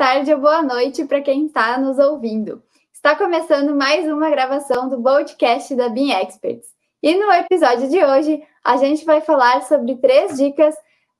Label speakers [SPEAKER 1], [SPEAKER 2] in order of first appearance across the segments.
[SPEAKER 1] tarde ou boa noite para quem está nos ouvindo. Está começando mais uma gravação do podcast da BIM Experts. E no episódio de hoje, a gente vai falar sobre três dicas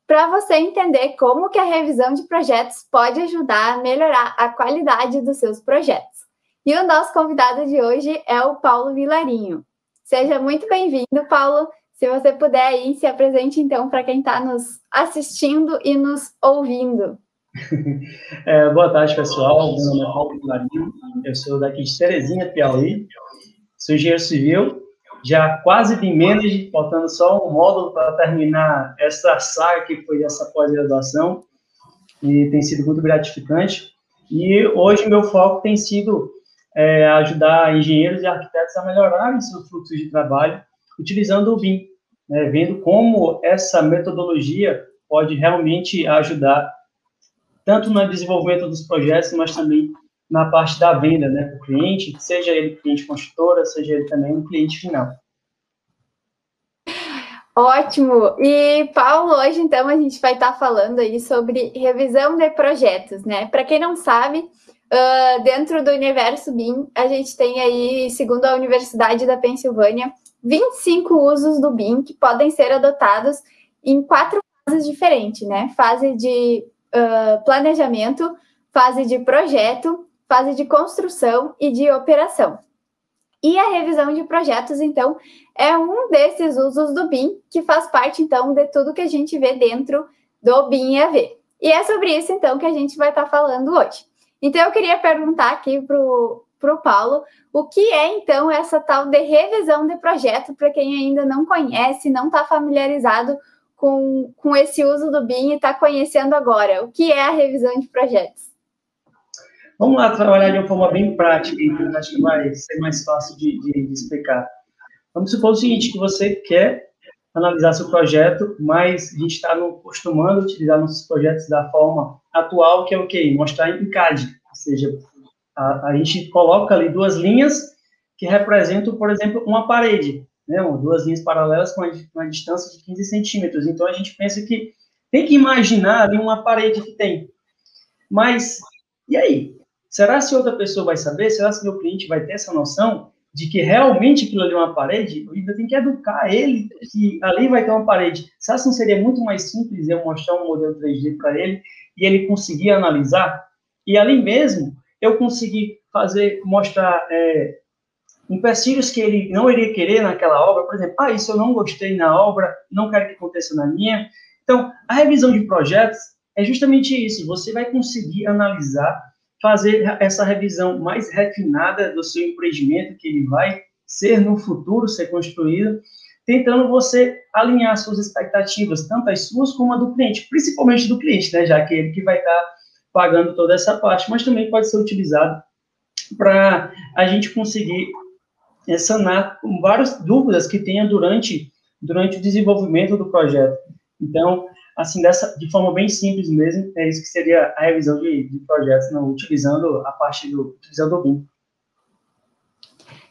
[SPEAKER 1] para você entender como que a revisão de projetos pode ajudar a melhorar a qualidade dos seus projetos. E o nosso convidado de hoje é o Paulo Vilarinho. Seja muito bem-vindo, Paulo. Se você puder aí, se apresente então para quem está nos assistindo e nos ouvindo.
[SPEAKER 2] É, boa tarde, pessoal. Meu nome é Paulo Vilarinho. Eu sou daqui de Terezinha, Piauí. Sou engenheiro civil, já quase de manage, faltando só um módulo para terminar essa saga que foi essa pós-graduação. E tem sido muito gratificante. E hoje meu foco tem sido é, ajudar engenheiros e arquitetos a melhorarem seus fluxos de trabalho utilizando o BIM, né, vendo como essa metodologia pode realmente ajudar tanto no desenvolvimento dos projetos, mas também na parte da venda, né, para o cliente, seja ele cliente construtora, seja ele também um cliente final.
[SPEAKER 1] Ótimo! E, Paulo, hoje então a gente vai estar falando aí sobre revisão de projetos, né? Para quem não sabe, uh, dentro do universo BIM, a gente tem aí, segundo a Universidade da Pensilvânia, 25 usos do BIM que podem ser adotados em quatro fases diferentes, né? Fase de uh, planejamento, fase de projeto, fase de construção e de operação. E a revisão de projetos, então, é um desses usos do BIM, que faz parte, então, de tudo que a gente vê dentro do BIM EAV. E é sobre isso, então, que a gente vai estar falando hoje. Então, eu queria perguntar aqui para o Paulo o que é, então, essa tal de revisão de projeto, para quem ainda não conhece, não está familiarizado com, com esse uso do BIM e está conhecendo agora. O que é a revisão de projetos?
[SPEAKER 2] Vamos lá trabalhar de uma forma bem prática, então acho que vai ser mais fácil de, de, de explicar. Vamos supor o seguinte, que você quer analisar seu projeto, mas a gente está acostumando a utilizar nossos projetos da forma atual, que é o quê? Mostrar em CAD, ou seja, a, a gente coloca ali duas linhas que representam, por exemplo, uma parede né, duas linhas paralelas com uma distância de 15 centímetros. Então, a gente pensa que tem que imaginar ali uma parede que tem. Mas, e aí? Será se outra pessoa vai saber? Será se meu cliente vai ter essa noção de que realmente aquilo ali é uma parede? Eu ainda tenho que educar ele que ali vai ter uma parede. Será que não seria muito mais simples eu mostrar um modelo 3D para ele e ele conseguir analisar? E ali mesmo, eu conseguir fazer, mostrar é, empecilhos que ele não iria querer naquela obra, por exemplo, ah, isso eu não gostei na obra, não quero que aconteça na minha. Então, a revisão de projetos é justamente isso, você vai conseguir analisar, fazer essa revisão mais refinada do seu empreendimento, que ele vai ser no futuro, ser construído, tentando você alinhar suas expectativas, tanto as suas como a do cliente, principalmente do cliente, né, já que ele que vai estar pagando toda essa parte, mas também pode ser utilizado para a gente conseguir é sanar várias dúvidas que tenha durante, durante o desenvolvimento do projeto. Então, assim, dessa, de forma bem simples mesmo, é isso que seria a revisão de, de projetos, não, utilizando a parte do, utilizando o BIM.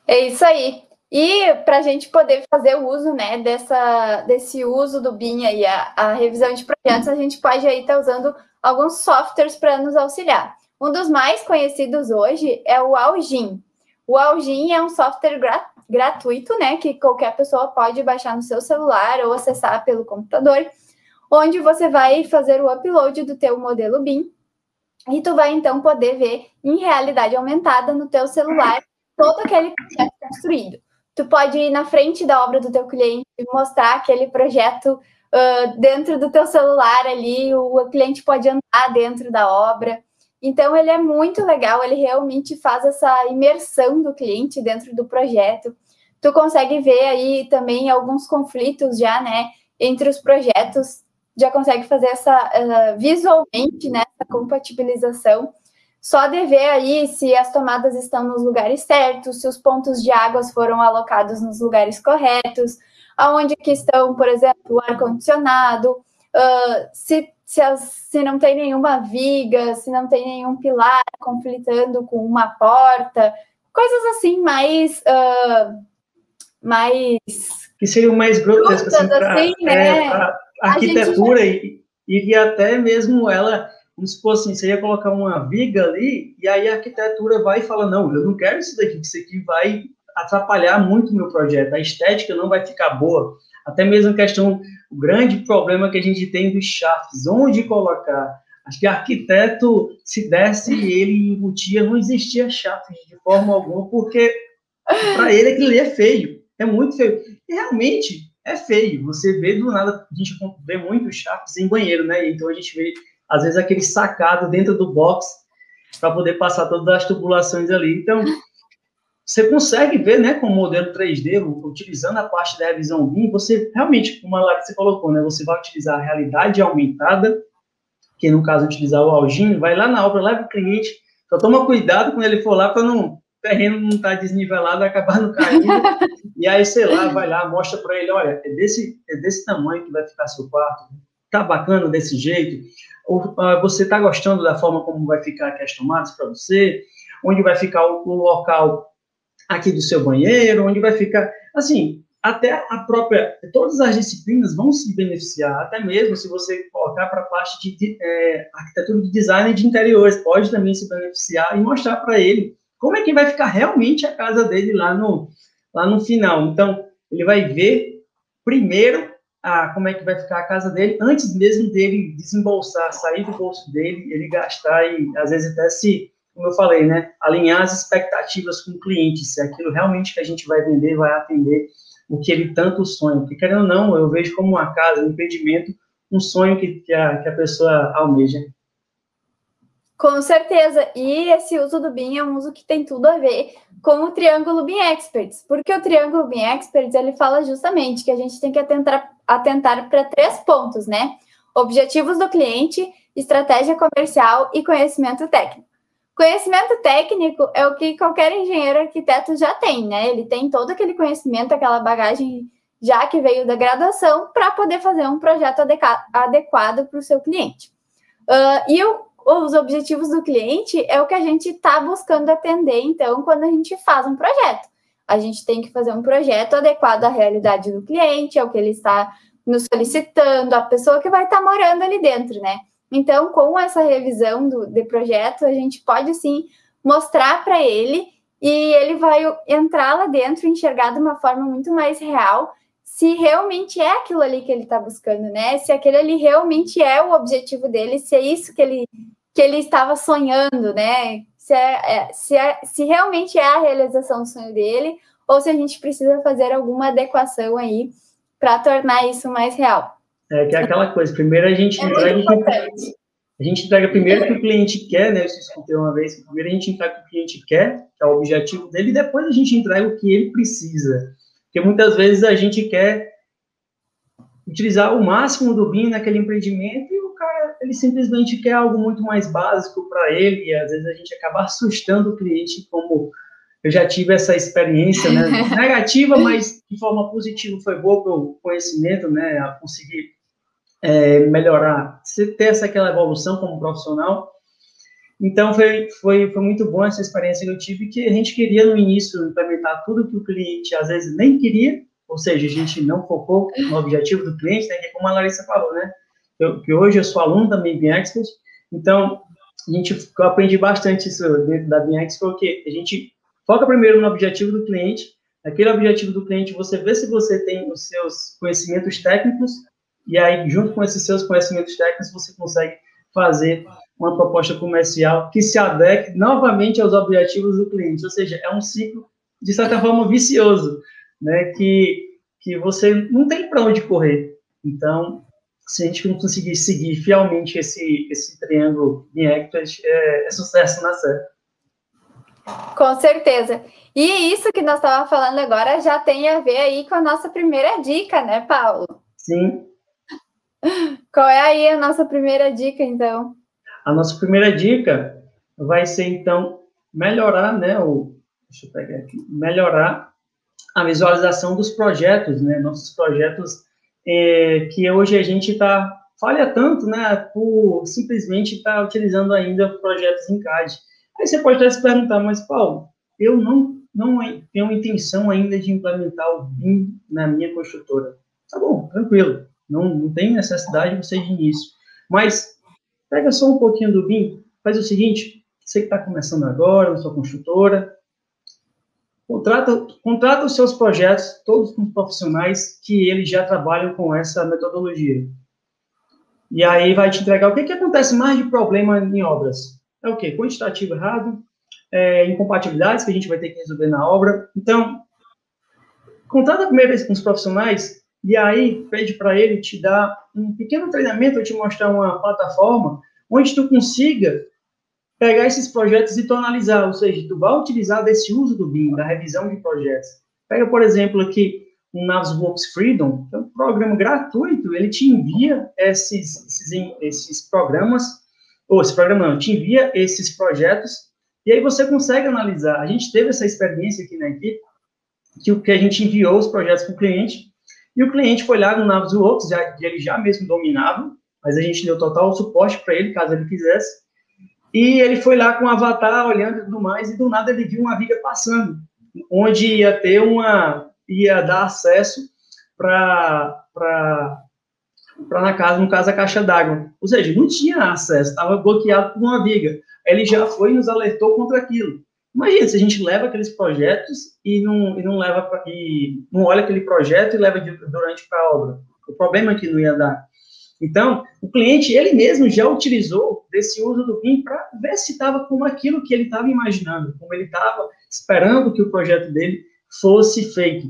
[SPEAKER 1] É isso aí. E para a gente poder fazer o uso né, dessa, desse uso do BIM aí, a, a revisão de projetos, a gente pode aí estar tá usando alguns softwares para nos auxiliar. Um dos mais conhecidos hoje é o Algin. O Algin é um software gra gratuito, né, que qualquer pessoa pode baixar no seu celular ou acessar pelo computador, onde você vai fazer o upload do teu modelo BIM e tu vai então poder ver em realidade aumentada no teu celular todo aquele projeto construído. Tu pode ir na frente da obra do teu cliente e mostrar aquele projeto uh, dentro do teu celular ali, o cliente pode andar dentro da obra. Então, ele é muito legal, ele realmente faz essa imersão do cliente dentro do projeto. Tu consegue ver aí também alguns conflitos já, né, entre os projetos, já consegue fazer essa, uh, visualmente, né, essa compatibilização. Só de ver aí se as tomadas estão nos lugares certos, se os pontos de águas foram alocados nos lugares corretos, aonde que estão, por exemplo, o ar-condicionado, uh, se se, as, se não tem nenhuma viga, se não tem nenhum pilar conflitando com uma porta, coisas assim mais. Uh, mais
[SPEAKER 2] que seriam mais grotescas assim, pra, assim, né? É, a arquitetura e, e até mesmo ela como se fosse assim, você ia colocar uma viga ali, e aí a arquitetura vai e fala, não, eu não quero isso daqui, isso aqui vai atrapalhar muito o meu projeto, a estética não vai ficar boa, até mesmo a questão, o grande problema que a gente tem dos chafes, onde colocar, acho que arquiteto, se desse ele embutia, não existia chafes de forma alguma, porque para ele aquilo é feio, é muito feio, e realmente é feio, você vê do nada, a gente vê muitos chafes em banheiro, né, então a gente vê às vezes aquele sacado dentro do box para poder passar todas as tubulações ali. Então, você consegue ver, né, com o modelo 3D, utilizando a parte da revisão BIM, você realmente, como a Larissa colocou, né, você vai utilizar a realidade aumentada, que no caso utilizar o alginho, vai lá na obra, leva o cliente, só toma cuidado quando ele for lá para não o terreno não estar tá desnivelado, acabar no caindo, e aí, sei lá, vai lá, mostra para ele, olha, é desse, é desse tamanho que vai ficar seu quarto, tá bacana desse jeito, ou uh, você está gostando da forma como vai ficar aqui as tomadas para você, onde vai ficar o, o, local aqui do seu banheiro, onde vai ficar, assim, até a própria, todas as disciplinas vão se beneficiar, até mesmo se você colocar para a parte de, é, arquitetura de design de interiores, pode também se beneficiar e mostrar para ele como é que vai ficar realmente a casa dele lá no, lá no final. Então, ele vai ver primeiro a como é que vai ficar a casa dele, antes mesmo dele desembolsar, sair do bolso dele, ele gastar e, às vezes, até se, como eu falei, né, alinhar as expectativas com o cliente, se aquilo realmente que a gente vai vender vai atender o que ele tanto sonha. Porque, querendo ou não, eu vejo como uma casa, um empreendimento, um sonho que, que, a, que a pessoa almeja.
[SPEAKER 1] Com certeza. E esse uso do BIM é um uso que tem tudo a ver com o triângulo BIM Experts, porque o triângulo BIM Experts ele fala justamente que a gente tem que atentar atentar para três pontos, né? Objetivos do cliente, estratégia comercial e conhecimento técnico. Conhecimento técnico é o que qualquer engenheiro arquiteto já tem, né? Ele tem todo aquele conhecimento, aquela bagagem já que veio da graduação para poder fazer um projeto adequado para o seu cliente. Uh, e o os objetivos do cliente é o que a gente está buscando atender, então, quando a gente faz um projeto. A gente tem que fazer um projeto adequado à realidade do cliente, ao que ele está nos solicitando, a pessoa que vai estar tá morando ali dentro, né? Então, com essa revisão do, de projeto, a gente pode sim mostrar para ele e ele vai entrar lá dentro enxergar de uma forma muito mais real se realmente é aquilo ali que ele está buscando, né? Se aquele ali realmente é o objetivo dele, se é isso que ele que ele estava sonhando, né? Se, é, é, se, é, se realmente é a realização do sonho dele, ou se a gente precisa fazer alguma adequação aí para tornar isso mais real.
[SPEAKER 2] É que é aquela coisa, primeiro a gente é entrega. A gente entrega primeiro o que o cliente quer, né? Eu escutei uma vez, primeiro a gente entrega o que o cliente quer, que é o objetivo dele, e depois a gente entrega o que ele precisa. Porque muitas vezes a gente quer utilizar o máximo do BIM naquele empreendimento e o cara, ele simplesmente quer algo muito mais básico para ele, e às vezes a gente acaba assustando o cliente, como eu já tive essa experiência, né, negativa, mas de forma positiva foi boa para o conhecimento, né, a conseguir é, melhorar, ter essa aquela evolução como profissional. Então, foi, foi, foi muito bom essa experiência que eu tive, que a gente queria no início implementar tudo que o cliente às vezes nem queria, ou seja, a gente não focou no objetivo do cliente, né, é como a Larissa falou, né, eu, que hoje eu sou aluno da Bem Expert, então, a gente, eu aprendi bastante isso dentro da Bem Expert, porque a gente foca primeiro no objetivo do cliente, aquele objetivo do cliente, você vê se você tem os seus conhecimentos técnicos, e aí, junto com esses seus conhecimentos técnicos, você consegue fazer uma proposta comercial que se adeque novamente aos objetivos do cliente, ou seja, é um ciclo, de certa forma, vicioso, né, que, que você não tem para onde correr. Então, se a gente não conseguir seguir fielmente esse, esse triângulo em hectares, é, é sucesso na série.
[SPEAKER 1] Com certeza. E isso que nós estávamos falando agora já tem a ver aí com a nossa primeira dica, né, Paulo?
[SPEAKER 2] Sim.
[SPEAKER 1] Qual é aí a nossa primeira dica, então?
[SPEAKER 2] A nossa primeira dica vai ser, então, melhorar, né, o, deixa eu pegar aqui, melhorar a visualização dos projetos, né? Nossos projetos é, que hoje a gente está falha tanto, né? Por simplesmente estar tá utilizando ainda projetos em CAD. Aí você pode até se perguntar, mas Paulo, eu não não tenho intenção ainda de implementar o BIM na minha construtora. Tá bom, tranquilo. Não, não tem necessidade de você de início. Mas pega só um pouquinho do BIM, faz o seguinte, você que está começando agora na sua construtora, contrata, contrata os seus projetos, todos com profissionais que eles já trabalham com essa metodologia. E aí vai te entregar o que, que acontece mais de problema em obras. É o quê? Quantitativo errado, é, incompatibilidades que a gente vai ter que resolver na obra. Então, contrata primeiro os profissionais e aí pede para ele te dar um pequeno treinamento, te mostrar uma plataforma onde tu consiga pegar esses projetos e tu analisar, ou seja, tu vai utilizar desse uso do BIM, da revisão de projetos. Pega, por exemplo, aqui o Navisworks Freedom, que é um programa gratuito, ele te envia esses, esses, esses programas, ou esse programa não, te envia esses projetos, e aí você consegue analisar. A gente teve essa experiência aqui na equipe, que, que a gente enviou os projetos para o cliente, e o cliente foi lá no Navisworks, já, ele já mesmo dominava, mas a gente deu total suporte para ele, caso ele quisesse, e ele foi lá com o avatar, olhando e tudo mais, e do nada ele viu uma viga passando, onde ia ter uma, ia dar acesso para para na casa, no caso, a caixa d'água. Ou seja, não tinha acesso, estava bloqueado por uma viga. Ele já foi e nos alertou contra aquilo. Imagina se a gente leva aqueles projetos e não, e não leva pra, e não olha aquele projeto e leva de, durante para a obra. O problema é que não ia dar. Então, o cliente, ele mesmo já utilizou desse uso do BIM para ver se estava como aquilo que ele estava imaginando, como ele estava esperando que o projeto dele fosse feito.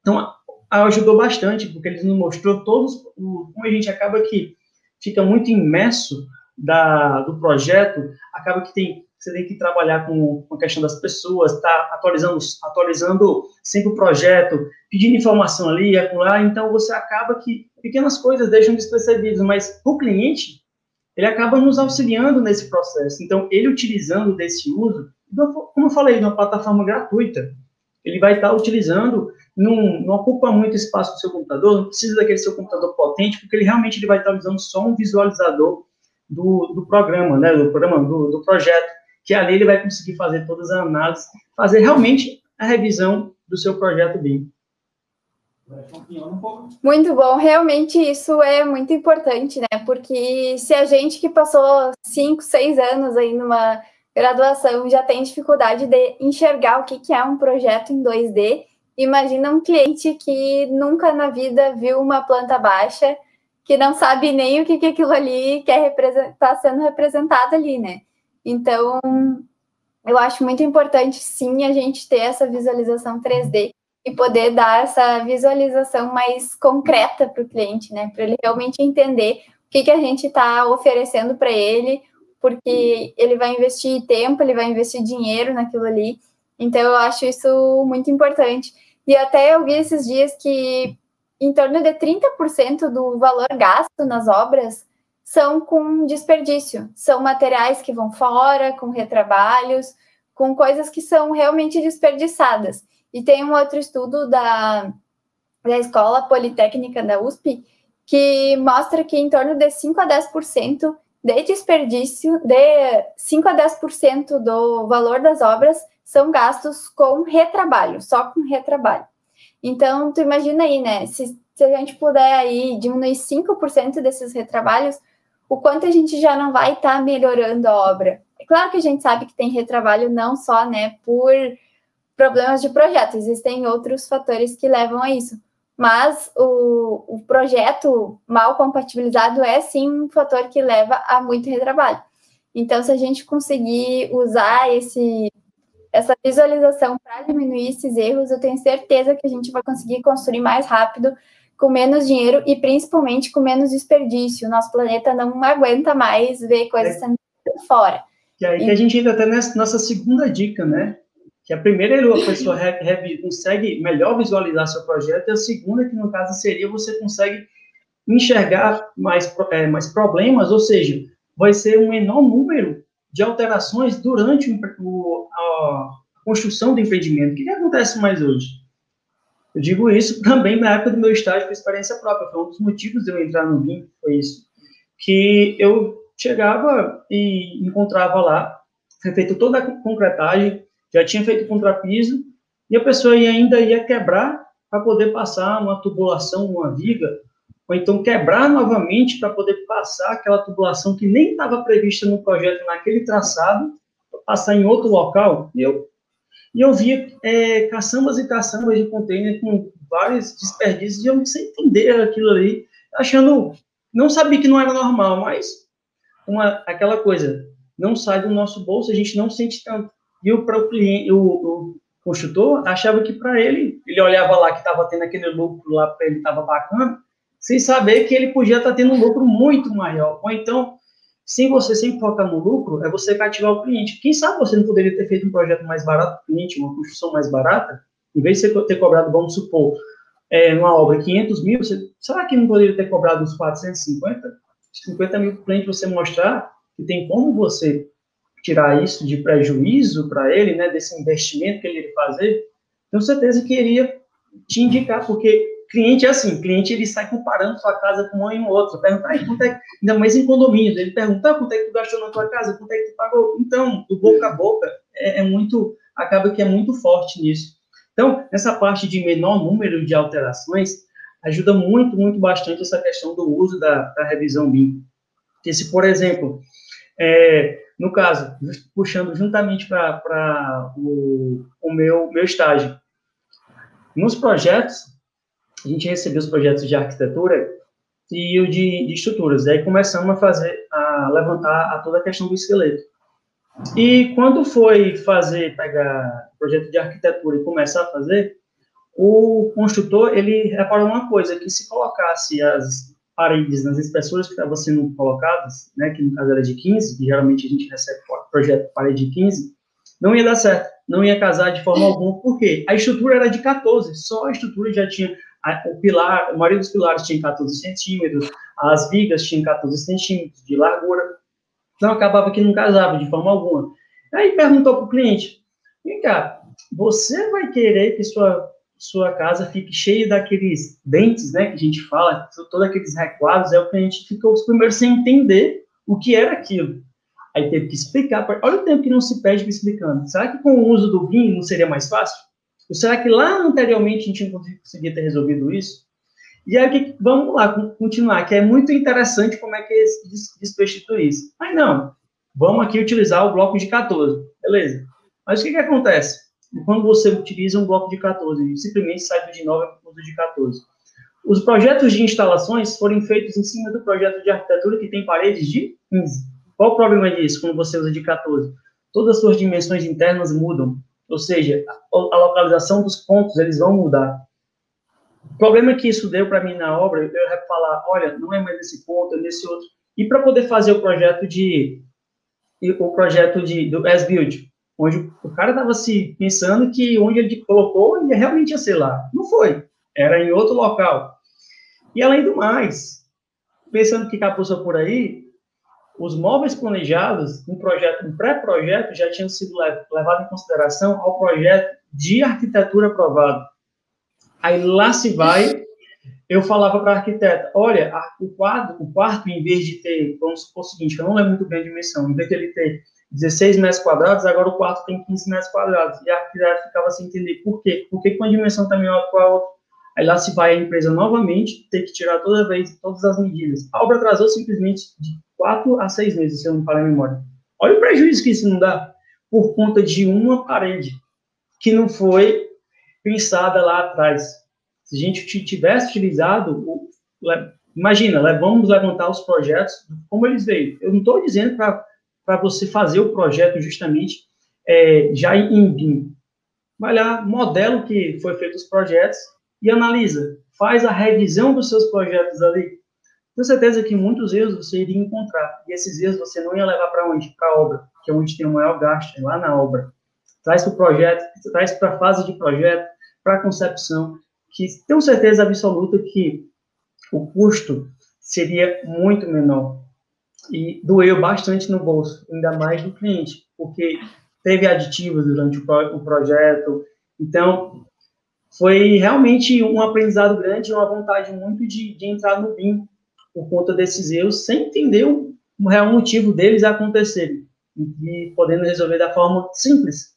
[SPEAKER 2] Então, ajudou bastante, porque ele nos mostrou todos, como a gente acaba que fica muito imerso da, do projeto, acaba que tem, você tem que trabalhar com, com a questão das pessoas, tá atualizando, atualizando sempre o projeto, pedindo informação ali, acolá, então você acaba que pequenas coisas deixam despercebidas, mas o cliente, ele acaba nos auxiliando nesse processo. Então, ele utilizando desse uso, como eu falei, uma plataforma gratuita, ele vai estar utilizando, não, não ocupa muito espaço do seu computador, não precisa daquele seu computador potente, porque ele realmente ele vai estar usando só um visualizador do, do programa, né, do programa, do, do projeto, que ali ele vai conseguir fazer todas as análises, fazer realmente a revisão do seu projeto BIM.
[SPEAKER 1] Muito bom, realmente isso é muito importante, né? Porque se a gente que passou cinco, seis anos aí numa graduação já tem dificuldade de enxergar o que, é um projeto em 2D. Imagina um cliente que nunca na vida viu uma planta baixa, que não sabe nem o que, que aquilo ali está sendo representado ali, né? Então, eu acho muito importante, sim, a gente ter essa visualização 3D e poder dar essa visualização mais concreta para o cliente, né? Para ele realmente entender o que, que a gente está oferecendo para ele, porque ele vai investir tempo, ele vai investir dinheiro naquilo ali. Então, eu acho isso muito importante. E até eu vi esses dias que em torno de 30% do valor gasto nas obras são com desperdício, são materiais que vão fora, com retrabalhos, com coisas que são realmente desperdiçadas. E tem um outro estudo da, da Escola Politécnica da USP que mostra que em torno de 5 a 10% de desperdício, de 5 a 10% do valor das obras são gastos com retrabalho, só com retrabalho. Então, tu imagina aí, né? Se, se a gente puder aí diminuir 5% desses retrabalhos, o quanto a gente já não vai estar tá melhorando a obra. É claro que a gente sabe que tem retrabalho não só, né, por problemas de projeto, existem outros fatores que levam a isso mas o, o projeto mal compatibilizado é sim um fator que leva a muito retrabalho. Então, se a gente conseguir usar esse, essa visualização para diminuir esses erros, eu tenho certeza que a gente vai conseguir construir mais rápido, com menos dinheiro e principalmente com menos desperdício. O nosso planeta não aguenta mais ver coisas é. sendo fora.
[SPEAKER 2] E aí que a gente entra até nessa nossa segunda dica, né? que a primeira a pessoa consegue melhor visualizar seu projeto, e a segunda, que no caso seria, você consegue enxergar mais, é, mais problemas, ou seja, vai ser um menor número de alterações durante o, a construção do empreendimento. O que, que acontece mais hoje? Eu digo isso também na época do meu estágio com experiência própria, foi um dos motivos de eu entrar no BIM, foi isso. Que eu chegava e encontrava lá, foi feita toda a concretagem, já tinha feito contrapiso, e a pessoa ainda ia quebrar para poder passar uma tubulação, uma viga, ou então quebrar novamente para poder passar aquela tubulação que nem estava prevista no projeto naquele traçado, passar em outro local. E eu, e eu via é, caçambas e caçambas de container com vários desperdícios, e eu não sei entender aquilo ali, achando, não sabia que não era normal, mas uma, aquela coisa, não sai do nosso bolso, a gente não sente tanto. E o, para o cliente, o, o construtor achava que para ele, ele olhava lá que estava tendo aquele lucro lá para ele estava bacana, sem saber que ele podia estar tá tendo um lucro muito maior. Ou então, sem você sempre focar no lucro, é você cativar o cliente. Quem sabe você não poderia ter feito um projeto mais barato para o cliente, uma construção mais barata, em vez de você ter cobrado, vamos supor, é, numa obra 500 mil, você, será que não poderia ter cobrado uns 450? 50 mil para o cliente você mostrar que tem como você tirar isso de prejuízo para ele, né, desse investimento que ele iria fazer, tenho certeza que iria te indicar, porque cliente é assim, cliente ele sai comparando sua casa com um e um outro, perguntar, quanto é, ainda mais em condomínios, ele pergunta, ah, quanto é que tu gastou na tua casa, quanto é que tu pagou, então, o boca a boca é, é muito, acaba que é muito forte nisso. Então, essa parte de menor número de alterações ajuda muito, muito bastante essa questão do uso da, da revisão BIM. Porque se, por exemplo, é, no caso, puxando juntamente para o, o meu, meu estágio, nos projetos, a gente recebeu os projetos de arquitetura e o de, de estruturas. Aí começamos a fazer, a levantar a toda a questão do esqueleto. E quando foi fazer, pegar projeto de arquitetura e começar a fazer, o construtor, ele reparou uma coisa, que se colocasse as paredes nas espessuras que estavam sendo colocadas, né, que no caso era de 15, que geralmente a gente recebe projeto de parede de 15, não ia dar certo, não ia casar de forma alguma, por quê? A estrutura era de 14, só a estrutura já tinha, o pilar, a maioria dos pilares tinha 14 centímetros, as vigas tinham 14 centímetros de largura, então acabava que não casava de forma alguma. Aí perguntou para o cliente, vem cá, você vai querer que sua, sua casa fique cheia daqueles dentes, né, que a gente fala, todos aqueles recuados, aí o cliente ficou primeiro sem entender o que era aquilo. Aí teve que explicar, olha o tempo que não se perde explicando. Será que com o uso do BIM não seria mais fácil? Ou será que lá anteriormente a gente não conseguia ter resolvido isso? E aí, vamos lá, continuar, que é muito interessante como é que despestitui tudo isso. Mas não, vamos aqui utilizar o bloco de 14, beleza. Mas o que, que acontece? Quando você utiliza um bloco de 14, simplesmente sai do de 9 para o de 14. Os projetos de instalações foram feitos em cima do projeto de arquitetura que tem paredes de 15. Qual o problema disso quando você usa de 14? Todas as suas dimensões internas mudam, ou seja, a, localização dos pontos eles vão mudar. O problema que isso deu para mim na obra, eu ia falar, olha, não é mais nesse ponto, é nesse outro. E para poder fazer o projeto de o projeto de do S-Build, onde o cara estava se pensando que onde ele colocou ia realmente ia ser lá. Não foi. Era em outro local. E além do mais, pensando que capuça por aí, os móveis planejados, um projeto, um pré-projeto, já tinham sido levados em consideração ao projeto de arquitetura aprovado. Aí lá se vai, eu falava para a arquiteta, olha, o quarto, o quarto, em vez de ter, vamos supor o seguinte, eu não lembro muito bem a dimensão, em vez de ele ter 16 metros quadrados, agora o quarto tem 15 metros quadrados. E a arquiteta ficava sem entender por quê. Por que uma dimensão está menor que a outra? Aí lá se vai a empresa novamente ter que tirar toda vez todas as medidas. A obra atrasou simplesmente de 4 a 6 meses, se eu não falar a memória. Olha o prejuízo que isso não dá por conta de uma parede que não foi pensada lá atrás. Se a gente tivesse utilizado, imagina, vamos levantar os projetos como eles veio. Eu não estou dizendo para você fazer o projeto justamente é, já em BIM. Vai lá, modela o que foi feito os projetos e analisa. Faz a revisão dos seus projetos ali. Tenho certeza que muitos erros você iria encontrar. E esses erros você não ia levar para onde? Para a obra, que é onde tem o maior gasto, é lá na obra. Traz para o projeto, traz para a fase de projeto, para a concepção, que tenho certeza absoluta que o custo seria muito menor. E doeu bastante no bolso, ainda mais do cliente, porque teve aditivos durante o, pro, o projeto. Então, foi realmente um aprendizado grande, uma vontade muito de, de entrar no BIM por conta desses erros, sem entender o, real motivo deles acontecerem e podendo resolver da forma simples,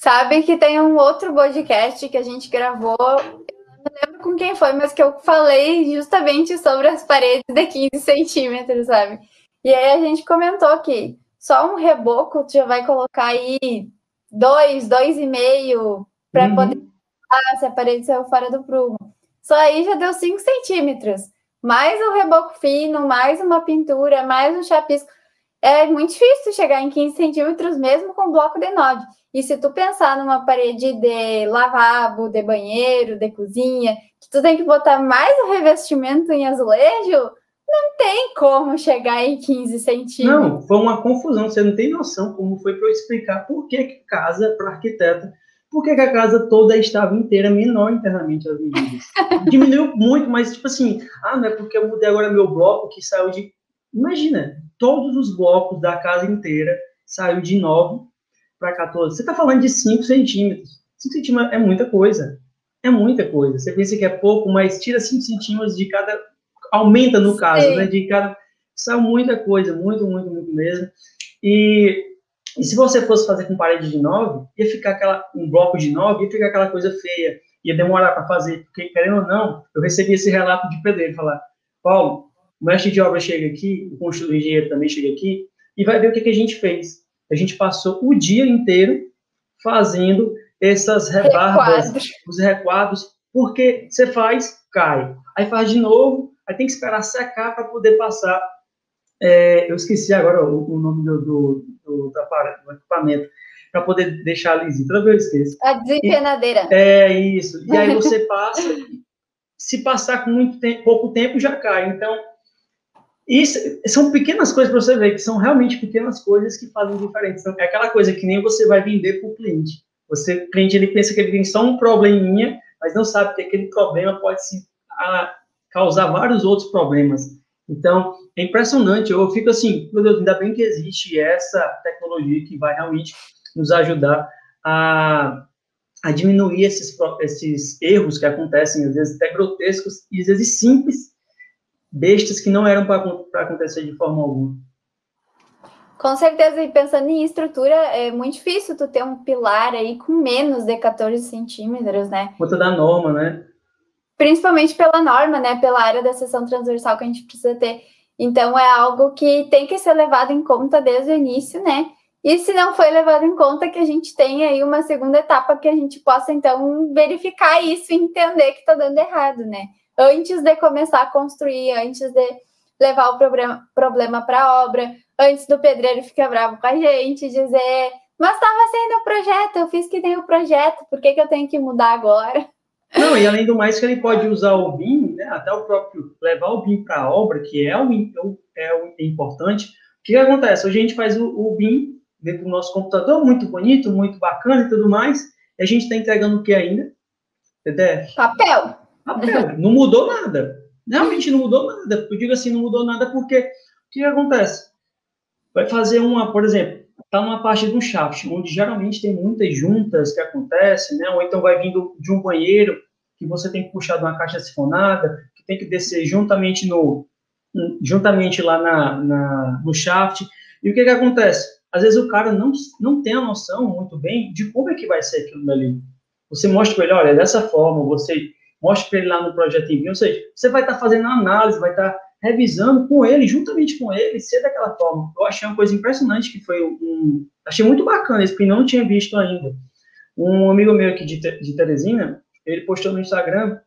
[SPEAKER 1] Sabe que tem um outro podcast que a gente gravou, eu não lembro com quem foi, mas que eu falei justamente sobre as paredes de 15 centímetros, sabe? E aí a gente comentou que só um reboco tu já vai colocar aí dois, dois e meio para uhum. poder ah, se a parede saiu fora do prumo. Só aí já deu 5 centímetros. Mais um reboco fino, mais uma pintura, mais um chapisco. É muito difícil chegar em 15 centímetros mesmo com bloco de 9. E se tu pensar numa parede de lavabo, de banheiro, de cozinha, que tu tem que botar mais o revestimento em azulejo, não tem como chegar em 15 centímetros.
[SPEAKER 2] Não, foi uma confusão. Você não tem noção como foi para eu explicar por que casa para arquiteta, por que, a casa toda estava inteira, menor internamente as medidas. Diminuiu muito, mas tipo assim, ah, não é porque eu mudei agora meu bloco que saiu de. Imagina, todos os blocos da casa inteira saiu de 9 para 14. Você está falando de 5 centímetros. 5 centímetros é muita coisa. É muita coisa. Você pensa que é pouco, mas tira 5 centímetros de cada. Aumenta no caso, Sim. né? De cada. Saiu muita coisa, muito, muito, muito mesmo. E, e se você fosse fazer com parede de 9, ia ficar aquela, um bloco de 9, ia ficar aquela coisa feia. Ia demorar para fazer. Porque, querendo ou não, eu recebi esse relato de pedreiro falar: Paulo, o mestre de obra chega aqui, o engenheiro também chega aqui, e vai ver o que, que a gente fez a gente passou o dia inteiro fazendo essas rebarbas, os requadros, porque você faz, cai. Aí faz de novo, aí tem que esperar secar para poder passar. É, eu esqueci agora o, o nome do, do, do, do equipamento, para poder deixar lisinho. Toda vez eu esqueço.
[SPEAKER 1] A desempenadeira.
[SPEAKER 2] E, é isso. E aí você passa, se passar com muito tempo, pouco tempo, já cai. Então, isso são pequenas coisas para você ver, que são realmente pequenas coisas que fazem diferença. Então, é aquela coisa que nem você vai vender para o cliente. Você, o cliente ele pensa que ele tem só um probleminha, mas não sabe que aquele problema pode se, a, causar vários outros problemas. Então, é impressionante. Eu fico assim, meu Deus, ainda bem que existe essa tecnologia que vai realmente nos ajudar a, a diminuir esses, esses erros que acontecem, às vezes até grotescos, e às vezes simples, bestas que não eram para acontecer de forma alguma.
[SPEAKER 1] Com certeza, e pensando em estrutura, é muito difícil tu ter um pilar aí com menos de 14 centímetros, né?
[SPEAKER 2] Conta da norma, né?
[SPEAKER 1] Principalmente pela norma, né? Pela área da seção transversal que a gente precisa ter. Então, é algo que tem que ser levado em conta desde o início, né? E se não foi levado em conta, que a gente tenha aí uma segunda etapa que a gente possa, então, verificar isso e entender que está dando errado, né? antes de começar a construir, antes de levar o problema, para a obra, antes do pedreiro ficar bravo com a gente, dizer, mas estava sendo o projeto, eu fiz que tem o projeto, por que, que eu tenho que mudar agora?
[SPEAKER 2] Não, e além do mais que ele pode usar o BIM, né, até o próprio, levar o BIM para a obra, que é o, é o importante. O que, que acontece? Hoje a gente faz o, o BIM dentro do nosso computador, muito bonito, muito bacana e tudo mais, e a gente está entregando o que ainda?
[SPEAKER 1] Entendeu? Papel.
[SPEAKER 2] Papel. Não mudou nada. Realmente não mudou nada. Eu digo assim, não mudou nada porque o que acontece? Vai fazer uma, por exemplo, está numa parte de um shaft, onde geralmente tem muitas juntas que acontecem, né? Ou então vai vindo de um banheiro que você tem que puxar de uma caixa sifonada, que tem que descer juntamente no juntamente lá na, na, no shaft. E o que que acontece? Às vezes o cara não, não tem a noção muito bem de como é que vai ser aquilo ali. Você mostra para ele, olha, é dessa forma, você mostre para ele lá no projeto envio, ou seja, você vai estar tá fazendo análise, vai estar tá revisando com ele, juntamente com ele, ser daquela forma. Eu achei uma coisa impressionante que foi um, achei muito bacana, esse que não tinha visto ainda. Um amigo meu aqui de, de Teresina, ele postou no Instagram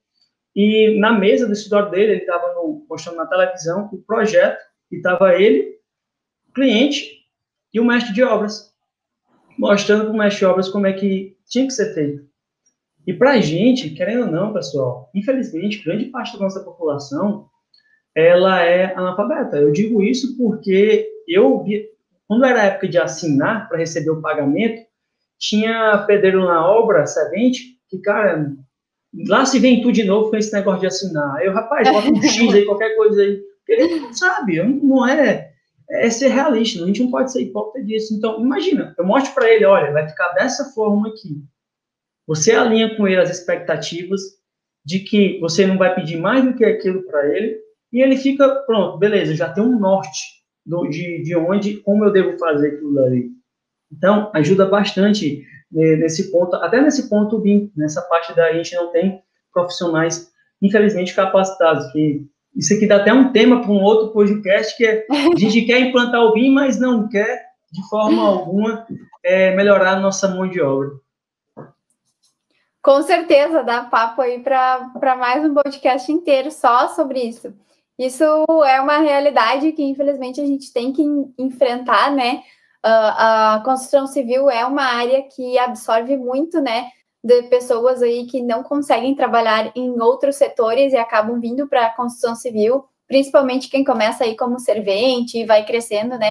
[SPEAKER 2] e na mesa do escritório dele, ele estava postando na televisão o projeto e estava ele, cliente e o mestre de obras, mostrando para o mestre de obras como é que tinha que ser feito. E para a gente, querendo ou não, pessoal, infelizmente, grande parte da nossa população, ela é analfabeta. Eu digo isso porque eu, quando era época de assinar para receber o pagamento, tinha pedreiro na obra, servente, que, cara, lá se vem tudo de novo com esse negócio de assinar. Eu, rapaz, bota um X aí, qualquer coisa aí. Ele não sabe, não é, é ser realista, a gente não pode ser hipócrita disso. Então, imagina, eu mostro para ele, olha, vai ficar dessa forma aqui. Você alinha com ele as expectativas de que você não vai pedir mais do que aquilo para ele, e ele fica, pronto, beleza, já tem um norte do, de, de onde, como eu devo fazer aquilo ali. Então, ajuda bastante né, nesse ponto, até nesse ponto BIM, nessa parte da gente não tem profissionais, infelizmente, capacitados, que isso aqui dá até um tema para um outro podcast, que é, a gente quer implantar o BIM, mas não quer, de forma alguma, é, melhorar a nossa mão de obra.
[SPEAKER 1] Com certeza, dá papo aí para mais um podcast inteiro só sobre isso. Isso é uma realidade que, infelizmente, a gente tem que enfrentar, né? Uh, a construção civil é uma área que absorve muito, né? De pessoas aí que não conseguem trabalhar em outros setores e acabam vindo para a construção civil, principalmente quem começa aí como servente e vai crescendo, né?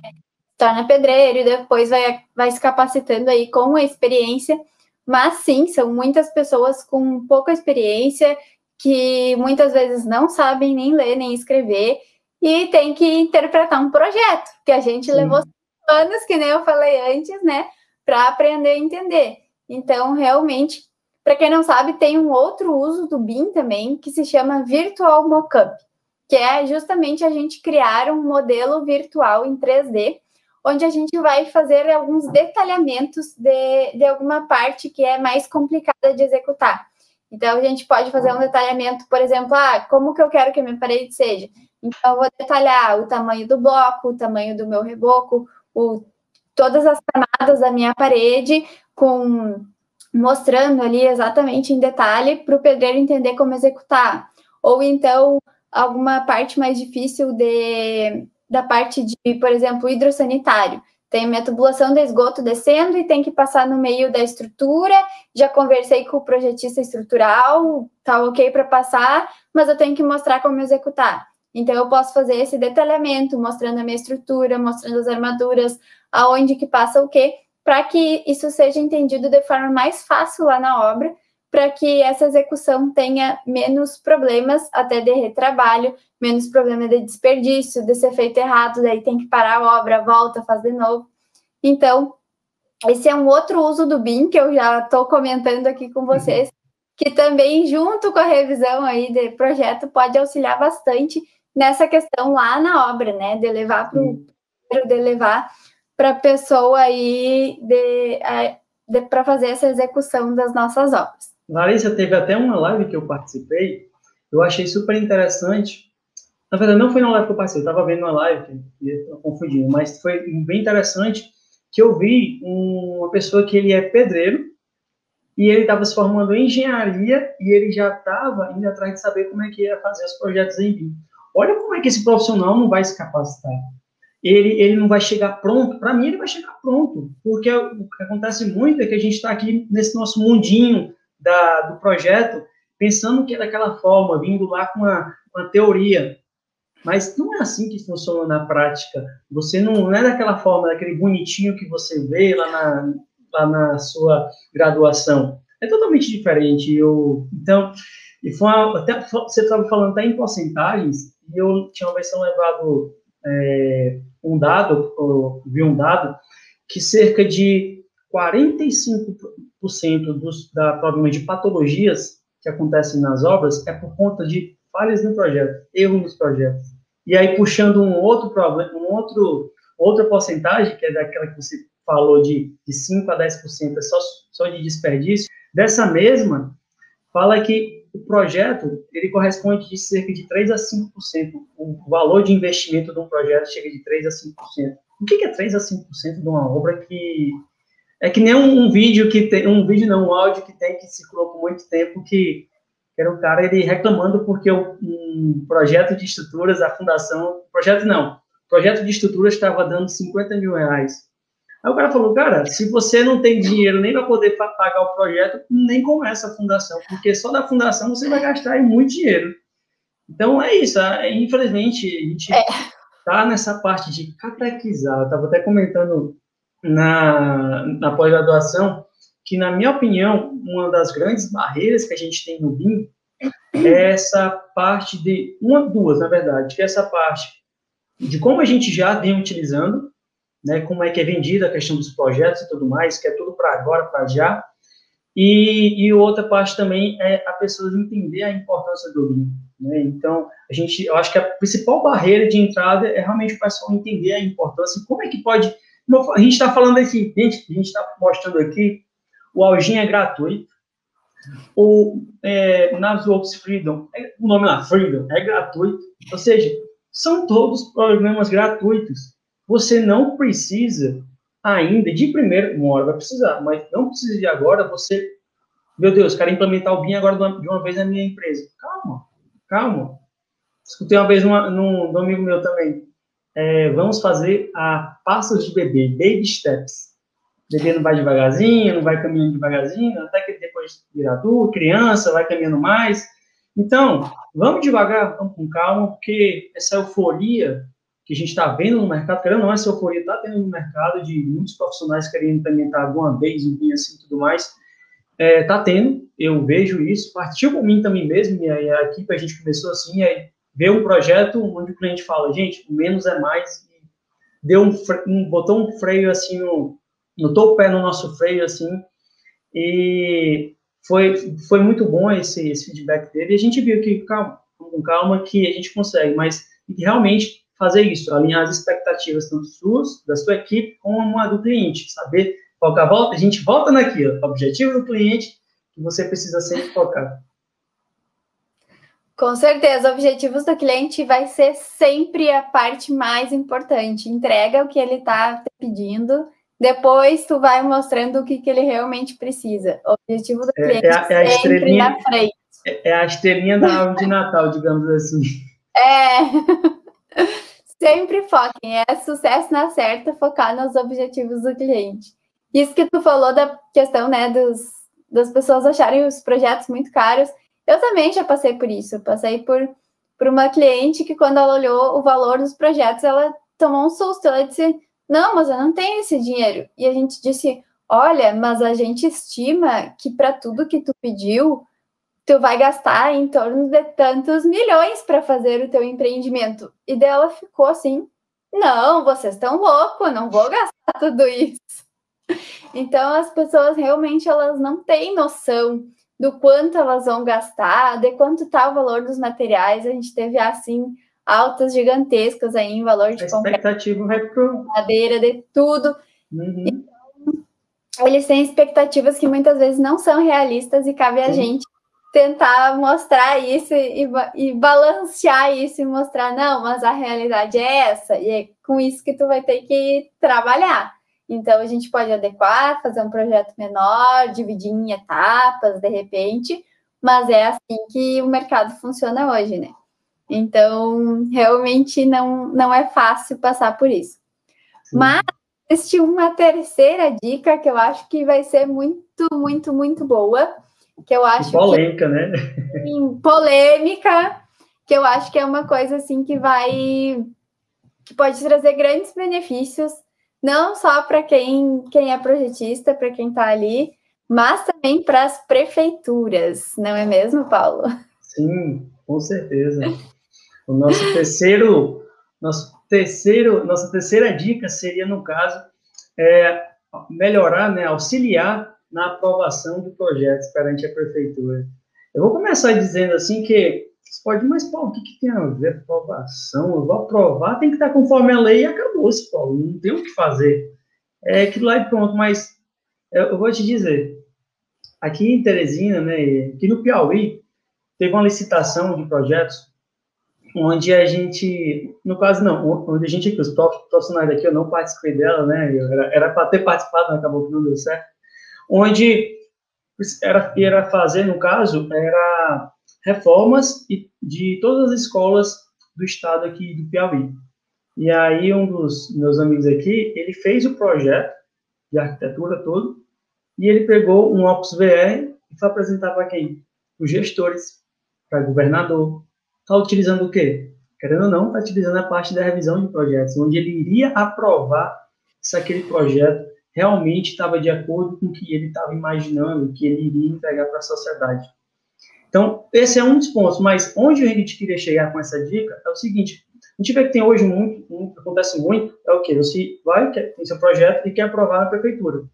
[SPEAKER 1] Torna pedreiro e depois vai, vai se capacitando aí com a experiência. Mas sim, são muitas pessoas com pouca experiência que muitas vezes não sabem nem ler nem escrever e tem que interpretar um projeto que a gente Sim. levou anos, que nem eu falei antes, né, para aprender a entender. Então, realmente, para quem não sabe, tem um outro uso do BIM também que se chama Virtual Mockup, que é justamente a gente criar um modelo virtual em 3D, onde a gente vai fazer alguns detalhamentos de, de alguma parte que é mais complicada de executar. Então, a gente pode fazer um detalhamento, por exemplo, ah, como que eu quero que a minha parede seja? Então, eu vou detalhar o tamanho do bloco, o tamanho do meu reboco, o, todas as camadas da minha parede, com mostrando ali exatamente em detalhe para o pedreiro entender como executar. Ou então, alguma parte mais difícil de, da parte de, por exemplo, hidrossanitário. Tem minha tubulação de esgoto descendo e tem que passar no meio da estrutura. Já conversei com o projetista estrutural, tá ok para passar, mas eu tenho que mostrar como executar. Então eu posso fazer esse detalhamento, mostrando a minha estrutura, mostrando as armaduras, aonde que passa o quê, para que isso seja entendido de forma mais fácil lá na obra, para que essa execução tenha menos problemas até de retrabalho, menos problema de desperdício, de ser feito errado, daí tem que parar a obra, volta, faz de novo. Então, esse é um outro uso do BIM que eu já estou comentando aqui com vocês, uhum. que também, junto com a revisão aí de projeto, pode auxiliar bastante nessa questão lá na obra, né? De levar para o de levar para a pessoa aí de, de para fazer essa execução das nossas obras.
[SPEAKER 2] Larissa, teve até uma live que eu participei, eu achei super interessante, na verdade, não foi na live que eu passei, eu estava vendo uma live, eu confundi, mas foi bem interessante que eu vi uma pessoa que ele é pedreiro e ele estava se formando em engenharia e ele já estava indo atrás de saber como é que ia fazer os projetos em BIM. Olha como é que esse profissional não vai se capacitar. Ele, ele não vai chegar pronto. Para mim, ele vai chegar pronto, porque o que acontece muito é que a gente está aqui nesse nosso mundinho da, do projeto, pensando que é daquela forma, vindo lá com uma, teoria. Mas não é assim que funciona na prática. Você não, é daquela forma, daquele bonitinho que você vê lá na, lá na sua graduação. É totalmente diferente. Eu, então, e foi uma, até você estava falando até em porcentagens, e eu tinha uma versão levado é, um dado, vi um dado, que cerca de 45% dos, da problema de patologias que acontecem nas obras é por conta de falhas no projeto, erro nos projetos. E aí, puxando um outro problema, um outro, outra porcentagem, que é daquela que você falou de, de 5 a 10% é só, só de desperdício, dessa mesma, fala que o projeto, ele corresponde de cerca de 3 a 5%. O valor de investimento de um projeto chega de 3 a 5%. O que é 3 a 5% de uma obra que é que nem um, um, vídeo que tem, um vídeo não, um áudio que tem que circulou por muito tempo que, que era o cara ele reclamando porque o, um projeto de estruturas, a fundação, projeto não, projeto de estruturas estava dando 50 mil reais. Aí o cara falou, cara, se você não tem dinheiro nem para poder pagar o projeto, nem começa a fundação, porque só da fundação você vai gastar muito dinheiro. Então é isso, infelizmente a gente é. tá nessa parte de catequizar. Eu estava até comentando na, na pós-graduação, que, na minha opinião, uma das grandes barreiras que a gente tem no BIM é essa parte de, uma, duas, na verdade, que é essa parte de como a gente já vem utilizando, né, como é que é vendida a questão dos projetos e tudo mais, que é tudo para agora, para já, e, e outra parte também é a pessoa entender a importância do BIM. Né? Então, a gente, eu acho que a principal barreira de entrada é realmente o pessoal entender a importância e como é que pode a gente está falando aqui, gente, a gente está mostrando aqui, o Algin é gratuito. O, é, Freedom, é, o nome lá, Freedom, é gratuito. Ou seja, são todos programas gratuitos. Você não precisa ainda, de primeiro, uma hora vai precisar, mas não precisa de agora você, meu Deus, quero implementar o BIM agora de uma vez na minha empresa. Calma, calma. Escutei uma vez uma, num amigo meu também. É, vamos fazer a passos de bebê, baby steps. O bebê não vai devagarzinho, não vai caminhando devagarzinho, até que depois vira adulto, criança, vai caminhando mais. Então, vamos devagar, vamos com calma, porque essa euforia que a gente está vendo no mercado, querendo ou não, essa euforia está tendo no mercado de muitos profissionais querendo implementar alguma vez um BIM assim tudo mais, está é, tá tendo, eu vejo isso, partiu por mim também mesmo, e aí a equipe a gente começou assim, e aí ver um projeto onde o cliente fala, gente, menos é mais, deu um, um botou um freio assim, no, notou o pé no nosso freio assim, e foi, foi muito bom esse, esse feedback dele, e a gente viu que, calma, com calma, que a gente consegue, mas realmente fazer isso, alinhar as expectativas tanto suas, da sua equipe, como a do cliente, saber focar, volta, a gente volta naquilo, objetivo do cliente, que você precisa sempre focar.
[SPEAKER 1] Com certeza, objetivos do cliente vai ser sempre a parte mais importante. Entrega o que ele está pedindo, depois tu vai mostrando o que, que ele realmente precisa. O objetivo do cliente é, é, é sempre na frente.
[SPEAKER 2] É, é a estrelinha da árvore de Natal, digamos assim.
[SPEAKER 1] É. Sempre foquem. É sucesso na certa focar nos objetivos do cliente. Isso que tu falou da questão, né, dos, das pessoas acharem os projetos muito caros. Eu também já passei por isso. Eu passei por, por uma cliente que, quando ela olhou o valor dos projetos, ela tomou um susto. Ela disse: Não, mas eu não tenho esse dinheiro. E a gente disse: Olha, mas a gente estima que para tudo que tu pediu, tu vai gastar em torno de tantos milhões para fazer o teu empreendimento. E dela ficou assim: Não, vocês estão loucos, não vou gastar tudo isso. Então as pessoas realmente elas não têm noção do quanto elas vão gastar, de quanto está o valor dos materiais. A gente teve assim altas gigantescas aí em valor de
[SPEAKER 2] expectativa vai pro...
[SPEAKER 1] madeira, de tudo. Uhum. Então, eles têm expectativas que muitas vezes não são realistas e cabe a gente tentar mostrar isso e, e, balancear isso e mostrar, não, mas a realidade é essa, e é com isso que tu vai ter que trabalhar. Então, a gente pode adequar, fazer um projeto menor, dividir em etapas, de repente, mas é assim que o mercado funciona hoje, né? Então, realmente não, não é fácil passar por isso. Sim. Mas existe uma terceira dica que eu acho que vai ser muito, muito, muito boa, que eu acho
[SPEAKER 2] polêmica, que, né?
[SPEAKER 1] Sim, polêmica, que eu acho que é uma coisa assim que vai que pode trazer grandes benefícios não só para quem, quem é projetista, para quem está ali, mas também para as prefeituras, não é mesmo, Paulo?
[SPEAKER 2] Sim, com certeza. O nosso terceiro, nosso terceiro, nossa terceira dica seria, no caso, é melhorar, né, auxiliar na aprovação de projetos perante a prefeitura. Eu vou começar dizendo assim que você pode, mas Paulo, o que, que tem a ver aprovação? Eu vou aprovar, tem que estar conforme a lei e acabou-se, Paulo. Não tem o que fazer. É aquilo lá e pronto, mas eu vou te dizer, aqui em Teresina, né, aqui no Piauí, teve uma licitação de projetos onde a gente, no caso não, onde a gente aqui, os profissionais daqui, eu não participei dela, né, era para ter participado, mas acabou que não deu certo, onde era, era fazer, no caso, era reformas de todas as escolas do estado aqui do Piauí. E aí um dos meus amigos aqui, ele fez o projeto de arquitetura todo e ele pegou um Opus VR e foi apresentar para quem? Os gestores, para o governador. Está utilizando o quê? Querendo ou não, está utilizando a parte da revisão de projetos, onde ele iria aprovar se aquele projeto realmente estava de acordo com o que ele estava imaginando, que ele iria entregar para a sociedade. Então, esse é um dos pontos, mas onde a gente queria chegar com essa dica é o seguinte, a gente vê que tem hoje muito, muito acontece muito, é o quê? Você vai, tem seu projeto e quer aprovar na prefeitura.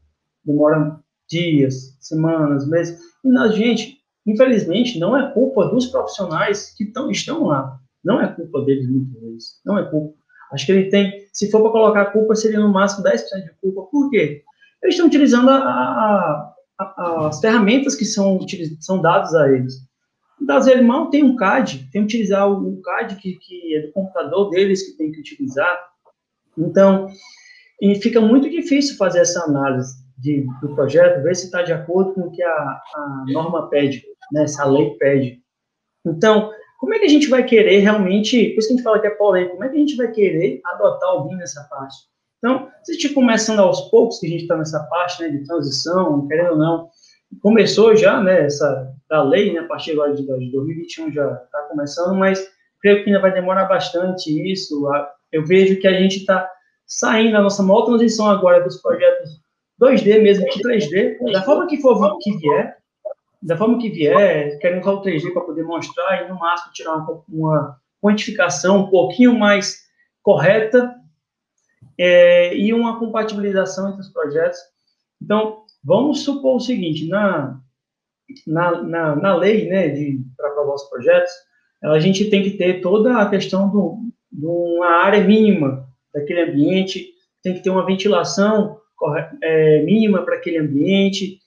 [SPEAKER 2] Demora dias, semanas, meses. E a gente, infelizmente, não é culpa dos profissionais que tão, estão lá. Não é culpa deles, muitas vezes. Não é culpa. Acho que ele tem, se for para colocar culpa, seria no máximo 10% de culpa. Por quê? Eles estão utilizando a, a, a, as ferramentas que são, são dadas a eles. Das mal tem um CAD, tem que utilizar o CAD que, que é do computador deles que tem que utilizar. Então, e fica muito difícil fazer essa análise de, do projeto, ver se está de acordo com o que a, a norma pede, né, se a lei pede. Então, como é que a gente vai querer realmente, por isso que a gente fala que é polêmico, como é que a gente vai querer adotar BIM nessa parte? Então, se a gente começando aos poucos, que a gente está nessa parte né, de transição, querendo ou não, começou já, né, essa da lei, né, a partir agora de, de 2021 já está começando, mas creio que ainda vai demorar bastante isso. Eu vejo que a gente está saindo da nossa maior transição agora dos projetos 2D mesmo que 3D, da forma que for que vier, da forma que vier, querendo usar o 3D para poder mostrar e no máximo tirar uma, uma quantificação um pouquinho mais correta é, e uma compatibilização entre os projetos. Então, vamos supor o seguinte, na, na, na, na lei, né, para aprovar os projetos, a gente tem que ter toda a questão de uma área mínima daquele ambiente, tem que ter uma ventilação é, mínima para aquele ambiente,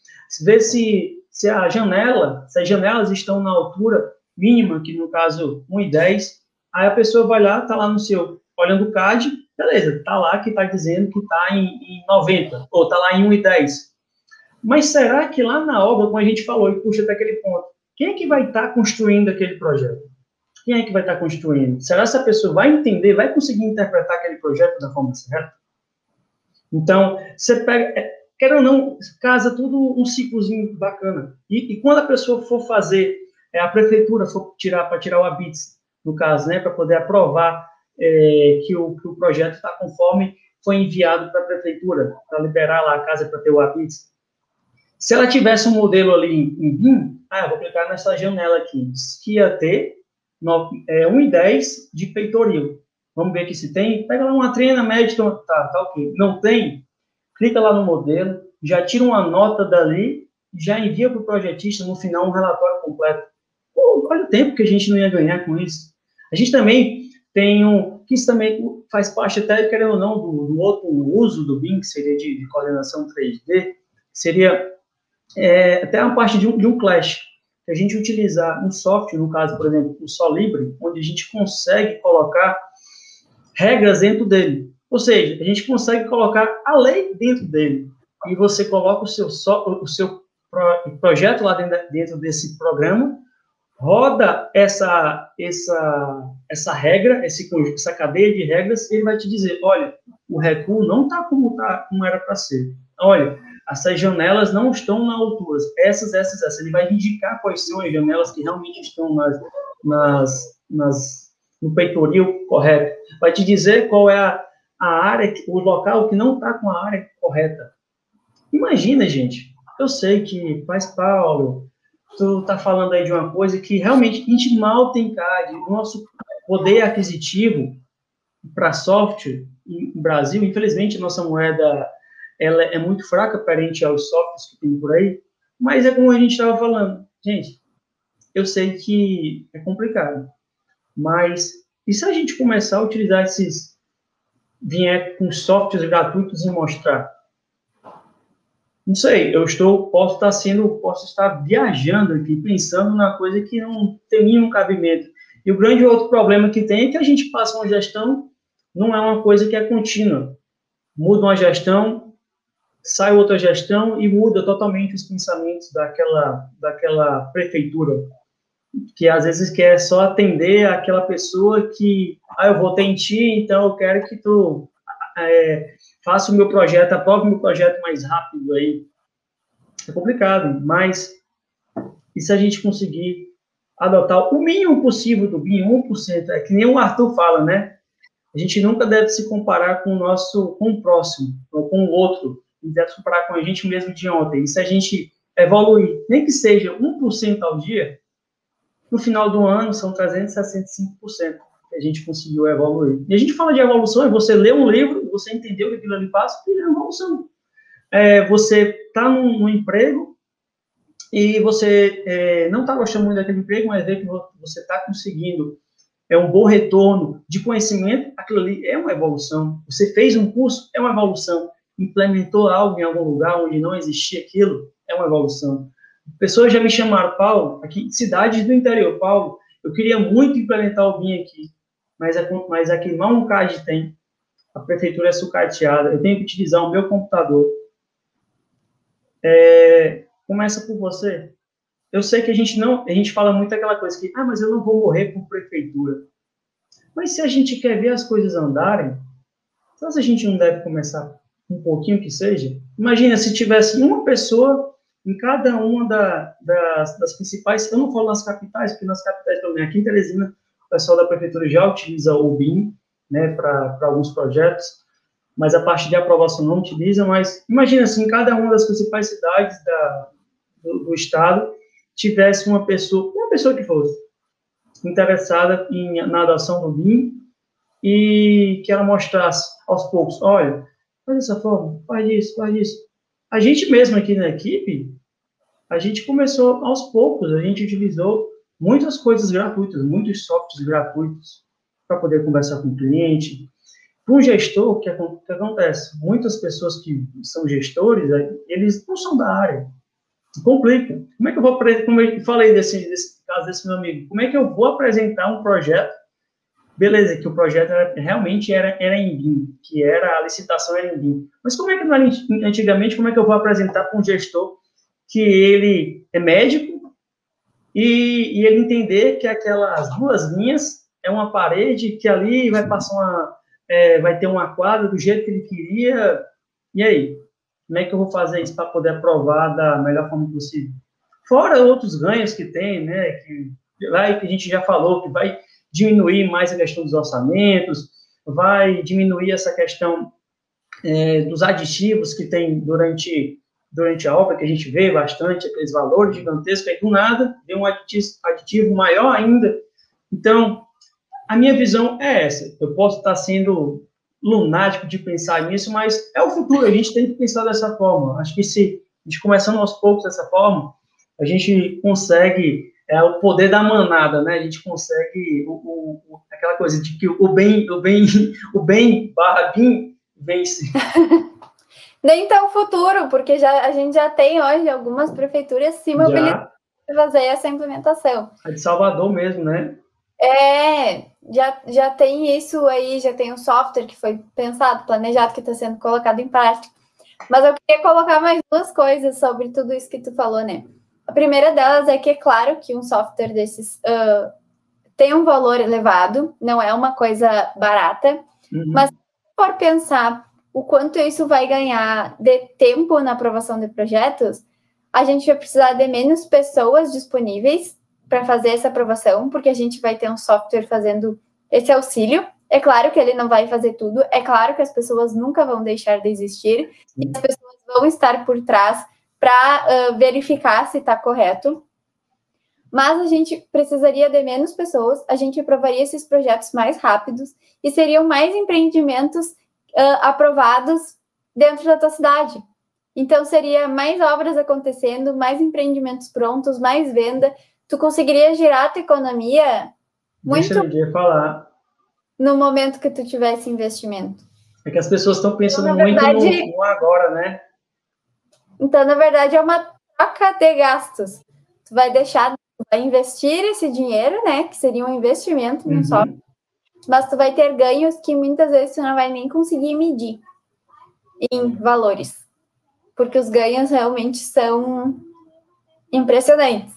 [SPEAKER 2] ver se, se a janela, se as janelas estão na altura mínima, que no caso 1,10, aí a pessoa vai lá, está lá no seu, olhando o CAD, beleza, está lá que está dizendo que está em, em 90, ou está lá em 1,10. Mas será que lá na obra, como a gente falou, e puxa até aquele ponto, quem é que vai estar tá construindo aquele projeto? Quem é que vai estar tá construindo? Será que essa pessoa vai entender, vai conseguir interpretar aquele projeto da forma certa? Então, você pega, é, quer ou não, casa tudo um ciclozinho bacana. E, e quando a pessoa for fazer, é, a prefeitura for tirar, para tirar o ABITS, no caso, né, para poder aprovar é, que, o, que o projeto está conforme foi enviado para a prefeitura, para liberar lá a casa para ter o ABITS. Se ela tivesse um modelo ali em BIM, ah, vou clicar nessa janela aqui, que ia ter no, é, 1,10 de peitoril. Vamos ver aqui se tem. Pega lá uma treina média, tá, tá ok. Não tem? Clica lá no modelo, já tira uma nota dali, já envia para o projetista no final um relatório completo. Pô, olha o tempo que a gente não ia ganhar com isso. A gente também tem um, que isso também faz parte até, querendo ou não, do, do outro uso do BIM, que seria de, de coordenação 3D, seria é, até uma parte de um, de um clash, a gente utilizar um software, no caso, por exemplo, o Solibre, onde a gente consegue colocar regras dentro dele. Ou seja, a gente consegue colocar a lei dentro dele. E você coloca o seu, o seu projeto lá dentro desse programa, roda essa, essa, essa regra, esse, essa cadeia de regras, ele vai te dizer, olha, o recuo não está como, tá, como era para ser. Olha, essas janelas não estão na altura, essas, essas, essas. Ele vai indicar quais são as janelas que realmente estão nas, nas, nas no peitoril correto. Vai te dizer qual é a, a área, o local que não está com a área correta. Imagina, gente. Eu sei que faz Paulo, tu tá falando aí de uma coisa que realmente a gente mal tem CAD. O nosso poder aquisitivo para software no Brasil, infelizmente, nossa moeda ela é muito fraca perante aos softwares que tem por aí, mas é como a gente estava falando. Gente, eu sei que é complicado. Mas e se a gente começar a utilizar esses vier com softwares gratuitos e mostrar? Não sei, eu estou, posso estar sendo, posso estar viajando aqui, pensando na coisa que não tem nenhum cabimento. E o grande outro problema que tem é que a gente passa uma gestão, não é uma coisa que é contínua. Muda uma gestão, sai outra gestão e muda totalmente os pensamentos daquela, daquela prefeitura que às vezes quer só atender aquela pessoa que, ah, eu votei em ti, então eu quero que tu é, faça o meu projeto, aprove o meu projeto mais rápido aí. É complicado, mas e se a gente conseguir adotar o mínimo possível do BIM, 1%, é que nem o Arthur fala, né? A gente nunca deve se comparar com o nosso, com o próximo, ou com o outro. Se comparar com a gente mesmo de ontem. E se a gente evoluir, nem que seja 1% ao dia, no final do ano, são 365% que a gente conseguiu evoluir. E a gente fala de evolução, é você ler um livro, você entendeu o que aquilo ali passa, e é evolução. É, você está num, num, emprego e você é, não está gostando muito daquele emprego, mas vê que você está conseguindo é um bom retorno de conhecimento, aquilo ali é uma evolução. Você fez um curso, é uma evolução. Implementou algo em algum lugar onde não existia aquilo, é uma evolução. Pessoas já me chamaram, Paulo, aqui, cidades do interior, Paulo, eu queria muito implementar o BIM aqui, mas, é, mas aqui um CAD tem, a prefeitura é sucateada, eu tenho que utilizar o meu computador. É, começa por você. Eu sei que a gente não, a gente fala muito aquela coisa que, ah, mas eu não vou morrer por prefeitura. Mas se a gente quer ver as coisas andarem, então se a gente não deve começar um pouquinho que seja? Imagina se tivesse uma pessoa em cada uma da, das, das, principais, eu não falo nas capitais, porque nas capitais também, aqui em Teresina, o pessoal da prefeitura já utiliza o BIM, né, para alguns projetos, mas a parte de aprovação não utiliza, mas imagina se em cada uma das principais cidades da, do, do estado tivesse uma pessoa, uma pessoa que fosse, interessada em, na adoção do BIM e que ela mostrasse aos poucos, olha, faz dessa forma, faz isso, faz isso. A gente mesmo aqui na equipe, a gente começou aos poucos, a gente utilizou muitas coisas gratuitas, muitos softwares gratuitos para poder conversar com o cliente. Para um gestor, o que, acontece? Muitas pessoas que são gestores, eles não são da área. Complica. Como é que eu vou, como eu falei desse, desse caso desse meu amigo, como é que eu vou apresentar um projeto Beleza, que o projeto era, realmente era, era em BIM, que era a licitação era em BIM. Mas como é que antigamente, como é que eu vou apresentar para um gestor que ele é médico e, e, ele entender que aquelas duas linhas é uma parede que ali vai passar uma, é, vai ter uma quadra do jeito que ele queria. E aí, como é que eu vou fazer isso para poder aprovar da melhor forma possível? Fora outros ganhos que tem, né? Que lá que a gente já falou que vai diminuir mais a questão dos orçamentos, vai diminuir essa questão é, dos aditivos que tem durante, durante a obra, que a gente vê bastante, aqueles valores gigantescos, aí do nada vem um aditivo, aditivo maior ainda. Então, a minha visão é essa. Eu posso estar sendo lunático de pensar nisso, mas é o futuro, a gente tem que pensar dessa forma. Acho que se a gente começando aos poucos dessa forma, a gente consegue é o poder da manada, né? A gente consegue o, o, aquela coisa de que o bem, o bem, o bem barra bem vence.
[SPEAKER 1] Nem tão futuro, porque já, a gente já tem hoje algumas prefeituras se mobilizando para fazer essa implementação.
[SPEAKER 2] A de Salvador mesmo, né?
[SPEAKER 1] É, já, já tem isso aí, já tem um software que foi pensado, planejado, que está sendo colocado em prática. Mas eu queria colocar mais duas coisas sobre tudo isso que tu falou, né? A primeira delas é que é claro que um software desses uh, tem um valor elevado, não é uma coisa barata, uhum. mas for pensar o quanto isso vai ganhar de tempo na aprovação de projetos, a gente vai precisar de menos pessoas disponíveis para fazer essa aprovação, porque a gente vai ter um software fazendo esse auxílio. É claro que ele não vai fazer tudo, é claro que as pessoas nunca vão deixar de existir, e as pessoas vão estar por trás para uh, verificar se está correto. Mas a gente precisaria de menos pessoas, a gente aprovaria esses projetos mais rápidos e seriam mais empreendimentos uh, aprovados dentro da tua cidade. Então, seria mais obras acontecendo, mais empreendimentos prontos, mais venda. Tu conseguiria girar a tua economia muito.
[SPEAKER 2] Deixa eu falar.
[SPEAKER 1] No momento que tu tivesse investimento.
[SPEAKER 2] É que as pessoas estão pensando então, verdade, muito no, no agora, né?
[SPEAKER 1] Então, na verdade, é uma troca de gastos. Tu vai deixar, tu vai investir esse dinheiro, né? Que seria um investimento uhum. só. Mas tu vai ter ganhos que muitas vezes tu não vai nem conseguir medir em valores. Porque os ganhos realmente são impressionantes.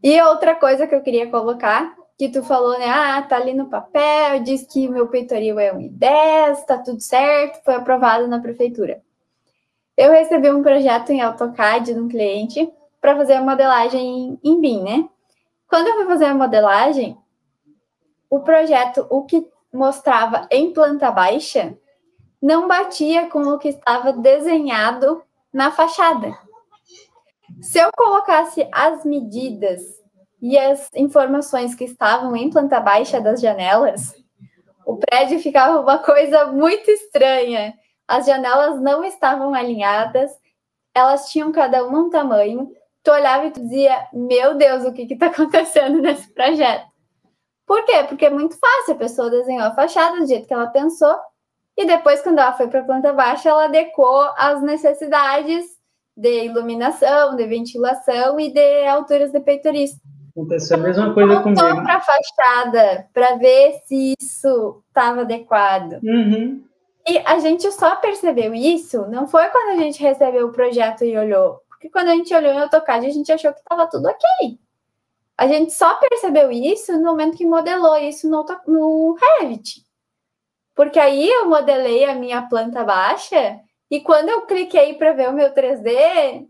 [SPEAKER 1] E outra coisa que eu queria colocar, que tu falou, né? Ah, tá ali no papel, diz que meu peitoril é 1,10, tá tudo certo, foi aprovado na prefeitura. Eu recebi um projeto em AutoCAD de um cliente para fazer a modelagem em BIM, né? Quando eu fui fazer a modelagem, o projeto, o que mostrava em planta baixa, não batia com o que estava desenhado na fachada. Se eu colocasse as medidas e as informações que estavam em planta baixa das janelas, o prédio ficava uma coisa muito estranha as janelas não estavam alinhadas, elas tinham cada uma um tamanho. Tu olhava e tu dizia, meu Deus, o que está acontecendo nesse projeto? Por quê? Porque é muito fácil, a pessoa desenhou a fachada do jeito que ela pensou, e depois, quando ela foi para a planta baixa, ela adequou as necessidades de iluminação, de ventilação e de alturas de peitorista.
[SPEAKER 2] Aconteceu a mesma coisa comigo.
[SPEAKER 1] para a fachada para ver se isso estava adequado.
[SPEAKER 2] Uhum.
[SPEAKER 1] E a gente só percebeu isso, não foi quando a gente recebeu o projeto e olhou. Porque quando a gente olhou em AutoCAD, a gente achou que estava tudo ok. A gente só percebeu isso no momento que modelou isso no, no Revit. Porque aí eu modelei a minha planta baixa e quando eu cliquei para ver o meu 3D,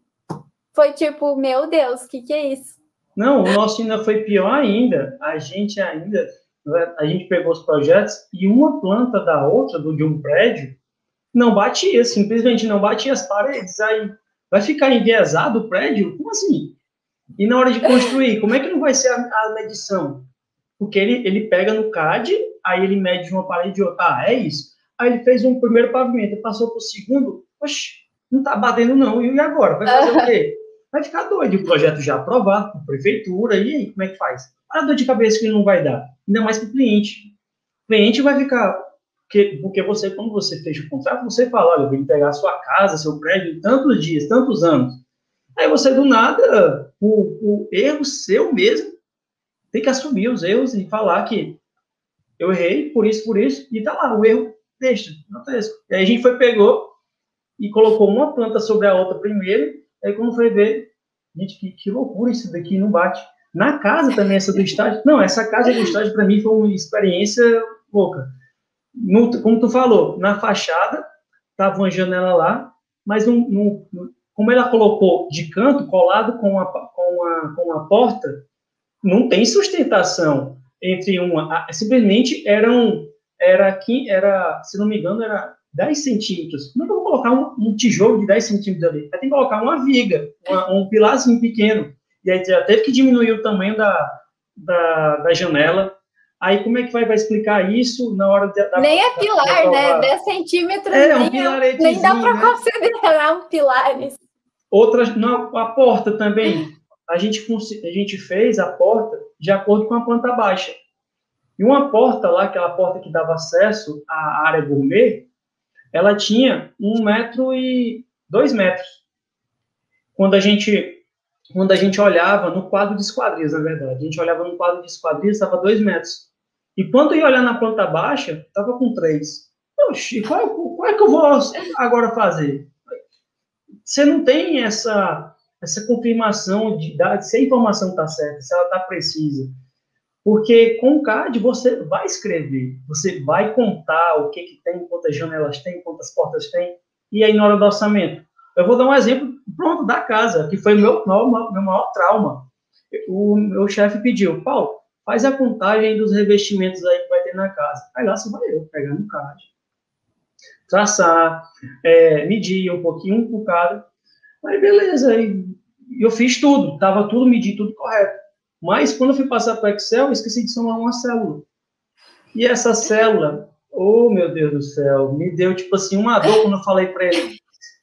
[SPEAKER 1] foi tipo, meu Deus, o que, que é isso?
[SPEAKER 2] Não, o nosso ainda foi pior ainda. A gente ainda, a gente pegou os projetos e uma planta da outra, do, de um prédio, não batia, simplesmente não batia as paredes. Aí vai ficar enviesado o prédio? Como assim? E na hora de construir, como é que não vai ser a, a medição? Porque ele, ele pega no CAD, aí ele mede uma parede de outra. Ah, é isso. Aí ele fez um primeiro pavimento, passou para o segundo, oxe, não está batendo não, e agora? Vai fazer o quê? vai ficar doido. O projeto já aprovado por prefeitura, e aí, como é que faz? A dor de cabeça que ele não vai dar, ainda mais para o cliente. O cliente vai ficar. Porque, porque você, quando você fecha o contrato, você fala: olha, eu vim pegar a sua casa, seu prédio, tantos dias, tantos anos. Aí você, do nada, o, o erro seu mesmo, tem que assumir os erros e falar que eu errei por isso, por isso, e tá lá, o erro deixa, E aí a gente foi, pegou e colocou uma planta sobre a outra primeiro, Aí quando foi ver, gente, que, que loucura isso daqui, não bate. Na casa também, essa do estádio. Não, essa casa do estádio para mim foi uma experiência louca. No, como tu falou, na fachada, tava uma janela lá, mas como ela colocou de canto, colado com a, com a, com a porta, não tem sustentação entre uma. Simplesmente eram. Era aqui, era, se não me engano, era 10 centímetros. Como é que eu vou colocar um, um tijolo de 10 centímetros ali? Tem que colocar uma viga, uma, um pilarzinho pequeno. E aí já teve que diminuir o tamanho da, da, da janela. Aí como é que vai, vai explicar isso na hora de,
[SPEAKER 1] da... Nem é pilar, da, né? 10 centímetros
[SPEAKER 2] é, um
[SPEAKER 1] nem, nem dá para né? considerar um pilar.
[SPEAKER 2] Outras, não, a porta também. A gente, a gente fez a porta de acordo com a planta baixa. E uma porta lá, aquela porta que dava acesso à área gourmet, ela tinha um metro e dois metros. Quando a gente quando a gente olhava no quadro de esquadrias, na verdade, a gente olhava no quadro de esquadrias, estava dois metros. E quando ia olhar na planta baixa, estava com três. Oxi, qual, qual é que eu vou agora fazer? Você não tem essa essa confirmação de, de se a informação está certa, se ela está precisa. Porque com o CAD você vai escrever, você vai contar o que, que tem, quantas janelas tem, quantas portas tem, e aí na hora do orçamento. Eu vou dar um exemplo pronto da casa, que foi meu, meu, meu maior trauma. O meu chefe pediu, Paulo, faz a contagem dos revestimentos aí que vai ter na casa. Aí lá se vai eu pegar no CAD, traçar, é, medir um pouquinho um cada. Aí beleza, aí eu fiz tudo, tava tudo medido, tudo correto. Mas quando eu fui passar para o Excel, eu esqueci de somar uma célula. E essa célula, oh meu Deus do céu, me deu tipo assim uma dor quando eu falei para ele,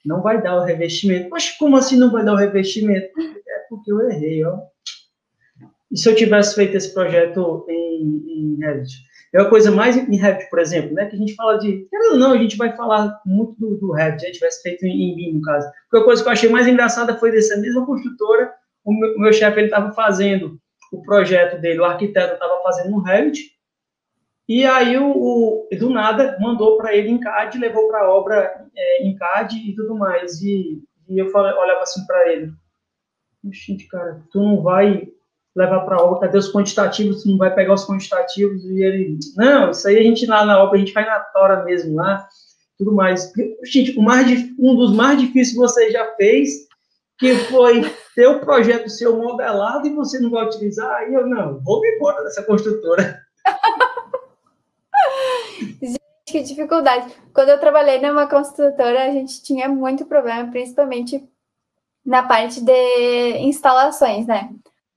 [SPEAKER 2] não vai dar o revestimento. Mas como assim não vai dar o revestimento? É porque eu errei, ó. E se eu tivesse feito esse projeto em, em Revit? É a coisa mais em Revit, por exemplo, né? Que a gente fala de. Não, a gente vai falar muito do, do Revit, a gente tivesse feito em, em no caso. Porque a coisa que eu achei mais engraçada foi dessa mesma construtora, o meu, meu chefe estava fazendo o projeto dele, o arquiteto estava fazendo no Revit, e aí o, o do nada mandou para ele em CAD, levou para a obra é, em CAD e tudo mais. E, e eu falei, olhava assim para ele, gente, cara, tu não vai levar para a obra, cadê os quantitativos? Tu não vai pegar os quantitativos? E ele, não, isso aí a gente lá na obra, a gente faz na tora mesmo lá, tudo mais. Gente, o mais, um dos mais difíceis que você já fez que foi ter o projeto seu modelado e você não vai utilizar, aí eu não, vou me embora dessa construtora.
[SPEAKER 1] Gente, que dificuldade. Quando eu trabalhei numa construtora, a gente tinha muito problema, principalmente na parte de instalações, né?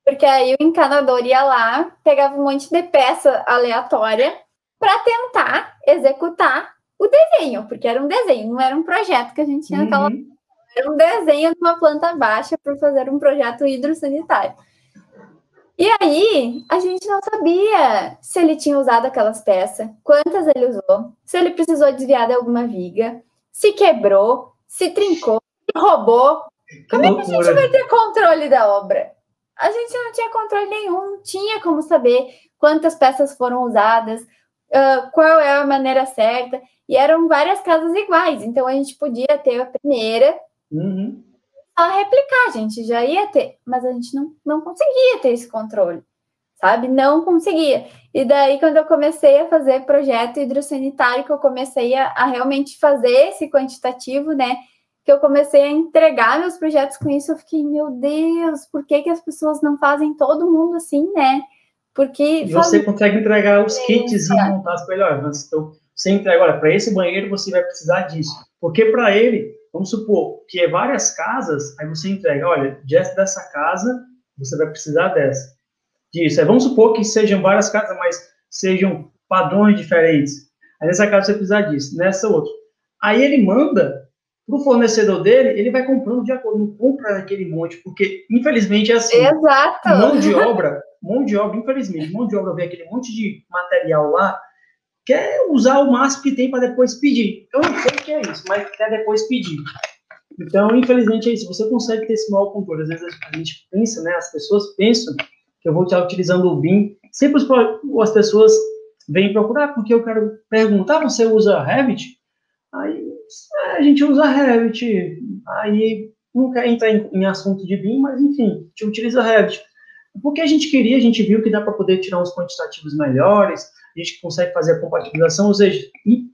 [SPEAKER 1] Porque aí o encanador ia lá, pegava um monte de peça aleatória para tentar executar o desenho, porque era um desenho, não era um projeto que a gente tinha uhum. naquela era um desenho de uma planta baixa para fazer um projeto hidrossanitário. E aí, a gente não sabia se ele tinha usado aquelas peças, quantas ele usou, se ele precisou desviar de alguma viga, se quebrou, se trincou, se roubou. Como é que a gente vai ter controle da obra? A gente não tinha controle nenhum, não tinha como saber quantas peças foram usadas, uh, qual é a maneira certa. E eram várias casas iguais, então a gente podia ter a primeira,
[SPEAKER 2] uhum.
[SPEAKER 1] A replicar, a gente já ia ter, mas a gente não, não conseguia ter esse controle, sabe? Não conseguia. E daí, quando eu comecei a fazer projeto hidrossanitário, que eu comecei a, a realmente fazer esse quantitativo, né? Que eu comecei a entregar meus projetos com isso, eu fiquei, meu Deus, por que, que as pessoas não fazem todo mundo assim, né? Porque.
[SPEAKER 2] E você consegue entregar os kits e montar as melhores. Então, você entrega, olha, para esse banheiro você vai precisar disso. Porque para ele, vamos supor que é várias casas, aí você entrega, olha, dessa casa, você vai precisar dessa. Disso. Aí vamos supor que sejam várias casas, mas sejam padrões diferentes. Aí nessa casa você precisa disso, nessa outra. Aí ele manda para o fornecedor dele, ele vai comprando de acordo, não compra aquele monte, porque infelizmente é assim.
[SPEAKER 1] Exato.
[SPEAKER 2] Mão de obra, mão de obra, infelizmente, mão de obra vê aquele monte de material lá, quer usar o máximo que tem para depois pedir. Eu não sei o que é isso, mas quer depois pedir. Então, infelizmente, é isso. Você consegue ter esse mau controle. Às vezes a gente pensa, né? As pessoas pensam que eu vou estar utilizando o BIM. Sempre as pessoas vêm procurar porque eu quero perguntar: você usa Revit? Aí a gente usa Revit. Aí não quer entrar em, em assunto de BIM, mas enfim, a gente utiliza Revit. Porque a gente queria, a gente viu que dá para poder tirar uns quantitativos melhores, a gente consegue fazer a compatibilização, ou seja,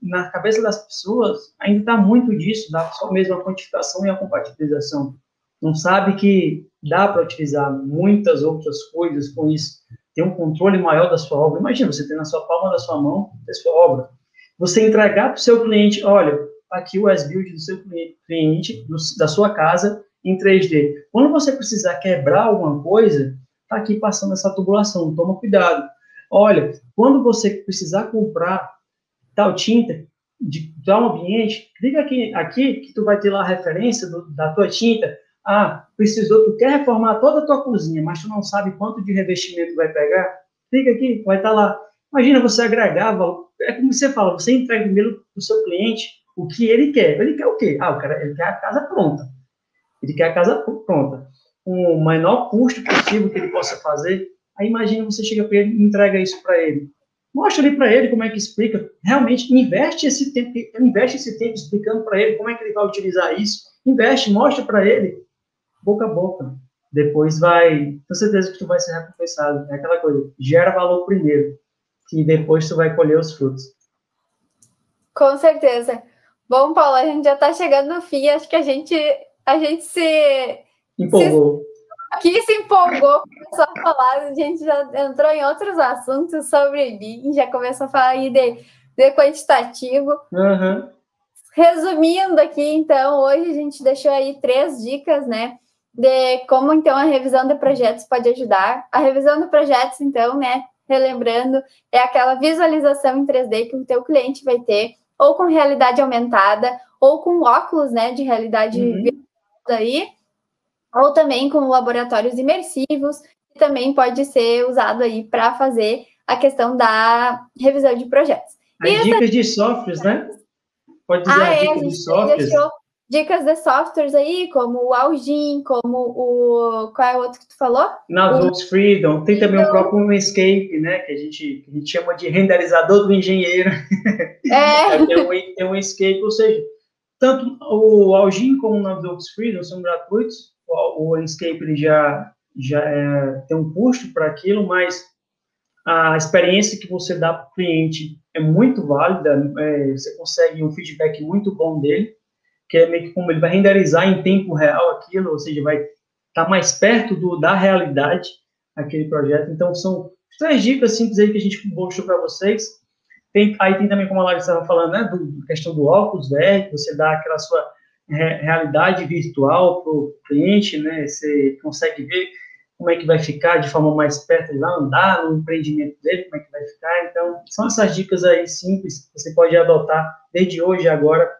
[SPEAKER 2] na cabeça das pessoas ainda está muito disso, dá só mesmo a quantificação e a compatibilização. Não sabe que dá para utilizar muitas outras coisas com isso, ter um controle maior da sua obra. Imagina, você ter na sua palma da sua mão a sua obra. Você entregar para o seu cliente, olha, tá aqui o S-Build do seu cliente, da sua casa, em 3D. Quando você precisar quebrar alguma coisa, tá aqui passando essa tubulação, toma cuidado. Olha, quando você precisar comprar tal tinta de tal ambiente, clica aqui, aqui que tu vai ter lá a referência do, da tua tinta. Ah, precisou, tu quer reformar toda a tua cozinha, mas tu não sabe quanto de revestimento vai pegar? Clica aqui, vai estar tá lá. Imagina você agregava, é como você fala, você entrega primeiro para o seu cliente o que ele quer. Ele quer o quê? Ah, o cara, ele quer a casa pronta. Ele quer a casa pronta. Com o menor custo possível que ele possa fazer, Aí imagina você chega para ele e entrega isso para ele. Mostra ali para ele como é que explica. Realmente investe esse tempo, investe esse tempo explicando para ele como é que ele vai utilizar isso. Investe, mostra para ele, boca a boca. Depois vai, tenho certeza que tu vai ser recompensado. É aquela coisa, gera valor primeiro, que depois tu vai colher os frutos.
[SPEAKER 1] Com certeza. Bom, Paulo, a gente já está chegando no fim. Acho que a gente, a gente se
[SPEAKER 2] empolgou. Se
[SPEAKER 1] aqui se empolgou, começou a falar, a gente já entrou em outros assuntos sobre BIM, já começou a falar aí de, de quantitativo.
[SPEAKER 2] Uhum.
[SPEAKER 1] Resumindo aqui, então, hoje a gente deixou aí três dicas, né, de como, então, a revisão de projetos pode ajudar. A revisão de projetos, então, né, relembrando, é aquela visualização em 3D que o teu cliente vai ter, ou com realidade aumentada, ou com óculos, né, de realidade uhum. aí, ou também com laboratórios imersivos, que também pode ser usado aí para fazer a questão da revisão de projetos.
[SPEAKER 2] E dicas essa... de softwares, né? Pode dizer ah, é, dicas de softwares.
[SPEAKER 1] Dicas de softwares aí, como o Algin, como o. Qual é o outro que tu falou?
[SPEAKER 2] Nautix Freedom. Tem também o próprio Escape, né? Que a, gente, a gente chama de renderizador do engenheiro.
[SPEAKER 1] É.
[SPEAKER 2] tem, um, tem um Escape, ou seja, tanto o Algin como o Nautix Freedom são gratuitos o Landscape ele já, já é, tem um custo para aquilo, mas a experiência que você dá para o cliente é muito válida, é, você consegue um feedback muito bom dele, que é meio que como ele vai renderizar em tempo real aquilo, ou seja, vai estar tá mais perto do, da realidade aquele projeto. Então, são três dicas simples aí que a gente mostrou para vocês. Tem, aí tem também, como a Larissa estava falando, né, do, questão do óculos velho, você dá aquela sua realidade virtual para o cliente, né? Você consegue ver como é que vai ficar de forma mais perto lá, andar no empreendimento dele, como é que vai ficar. Então, são essas dicas aí simples que você pode adotar desde hoje agora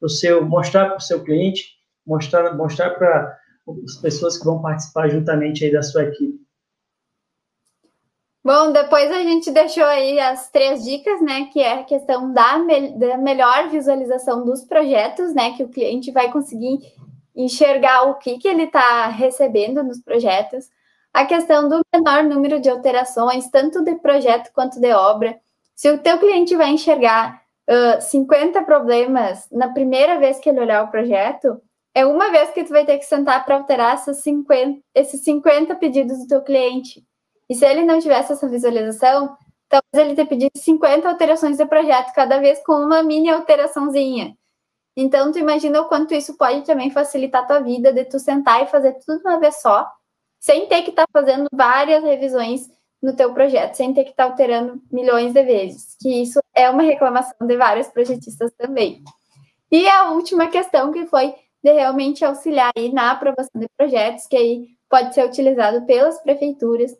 [SPEAKER 2] para seu mostrar para o seu cliente, mostrar mostrar para as pessoas que vão participar juntamente aí da sua equipe.
[SPEAKER 1] Bom, depois a gente deixou aí as três dicas, né? Que é a questão da, me da melhor visualização dos projetos, né? Que o cliente vai conseguir enxergar o que, que ele está recebendo nos projetos, a questão do menor número de alterações, tanto de projeto quanto de obra. Se o teu cliente vai enxergar uh, 50 problemas na primeira vez que ele olhar o projeto, é uma vez que tu vai ter que sentar para alterar essas 50, esses 50 pedidos do teu cliente. E se ele não tivesse essa visualização, talvez ele ter pedido 50 alterações de projeto, cada vez com uma mini alteraçãozinha. Então, tu imagina o quanto isso pode também facilitar a tua vida, de tu sentar e fazer tudo de uma vez só, sem ter que estar tá fazendo várias revisões no teu projeto, sem ter que estar tá alterando milhões de vezes, que isso é uma reclamação de vários projetistas também. E a última questão que foi de realmente auxiliar aí na aprovação de projetos, que aí pode ser utilizado pelas prefeituras,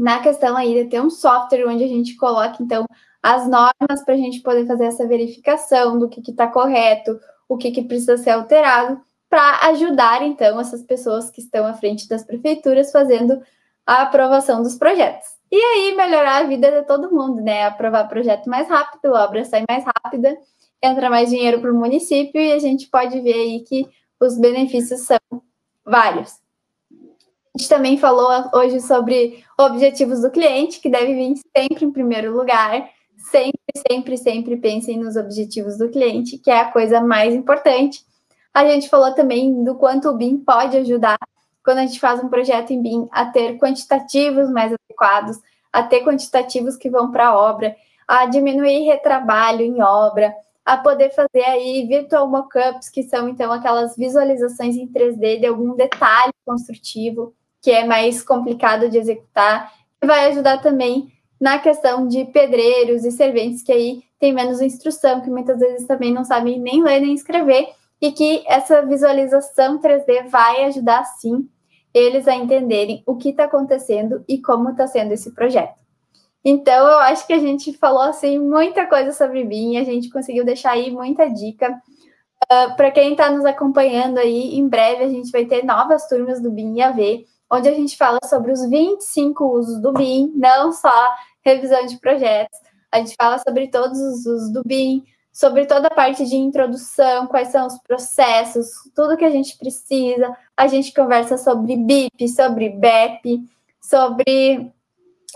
[SPEAKER 1] na questão aí de ter um software onde a gente coloca, então, as normas para a gente poder fazer essa verificação do que está correto, o que, que precisa ser alterado, para ajudar, então, essas pessoas que estão à frente das prefeituras fazendo a aprovação dos projetos. E aí, melhorar a vida de todo mundo, né? Aprovar projeto mais rápido, obra sai mais rápida, entra mais dinheiro para o município e a gente pode ver aí que os benefícios são vários. Gente também falou hoje sobre objetivos do cliente, que deve vir sempre em primeiro lugar. Sempre, sempre, sempre pensem nos objetivos do cliente, que é a coisa mais importante. A gente falou também do quanto o BIM pode ajudar quando a gente faz um projeto em BIM a ter quantitativos mais adequados, a ter quantitativos que vão para a obra, a diminuir retrabalho em obra, a poder fazer aí virtual mockups, que são então aquelas visualizações em 3D de algum detalhe construtivo que é mais complicado de executar, e vai ajudar também na questão de pedreiros e serventes que aí tem menos instrução, que muitas vezes também não sabem nem ler nem escrever, e que essa visualização 3D vai ajudar sim eles a entenderem o que está acontecendo e como está sendo esse projeto. Então, eu acho que a gente falou assim muita coisa sobre BIM, a gente conseguiu deixar aí muita dica. Uh, ah, Para quem está nos acompanhando aí, em breve a gente vai ter novas turmas do BIM AV, onde a gente fala sobre os 25 usos do BIM, não só revisão de projetos. A gente fala sobre todos os usos do BIM, sobre toda a parte de introdução, quais são os processos, tudo que a gente precisa. A gente conversa sobre BIP, sobre BEP, sobre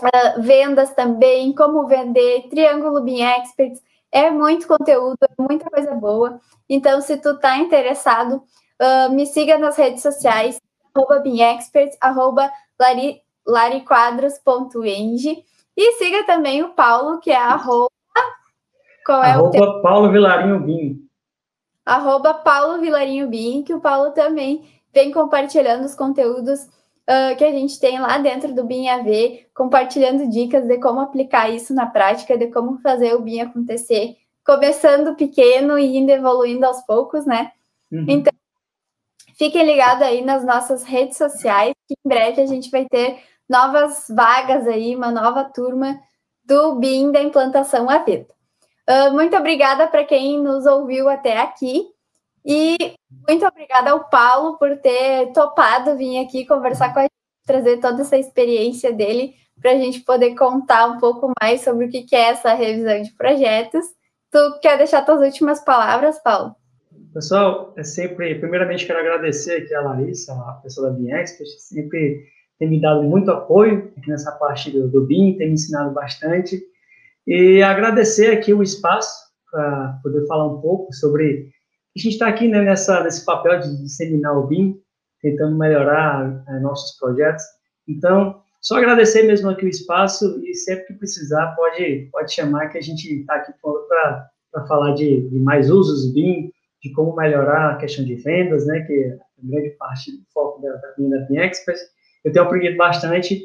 [SPEAKER 1] uh, vendas também, como vender, Triângulo BIM Experts. É muito conteúdo, é muita coisa boa. Então, se tu tá interessado, uh, me siga nas redes sociais, arroba BIMExperts, arroba lari, lariquadros.eng. E siga também o Paulo, que é arroba...
[SPEAKER 2] Qual é arroba o Paulo Vilarinho Bim.
[SPEAKER 1] Arroba Paulo Vilarinho Bim, que o Paulo também vem compartilhando os conteúdos uh, que a gente tem lá dentro do BIM AV, compartilhando dicas de como aplicar isso na prática, de como fazer o BIM acontecer, começando pequeno e indo evoluindo aos poucos, né? Uhum. Então, fiquem ligados aí nas nossas redes sociais, que em breve a gente vai ter novas vagas aí, uma nova turma do BIM da implantação AV. Uh, muito obrigada para quem nos ouviu até aqui. E muito obrigada ao Paulo por ter topado vir aqui conversar com a gente, trazer toda essa experiência dele para a gente poder contar um pouco mais sobre o que é essa revisão de projetos. Tu quer deixar tuas últimas palavras, Paulo?
[SPEAKER 2] Pessoal, é sempre, primeiramente quero agradecer aqui a Larissa, a pessoa da BIEXPERT, sempre tem me dado muito apoio aqui nessa parte do, do BIM, tem me ensinado bastante. E agradecer aqui o espaço para poder falar um pouco sobre a gente está aqui né, nessa, nesse papel de disseminar o BIM, tentando melhorar é, nossos projetos. Então, só agradecer mesmo aqui o espaço e sempre que precisar pode, pode chamar que a gente está aqui para falar de, de, mais usos BIM, de como melhorar a questão de vendas, né, que é grande parte do foco da, da, da BIM Express. Eu tenho aprendido bastante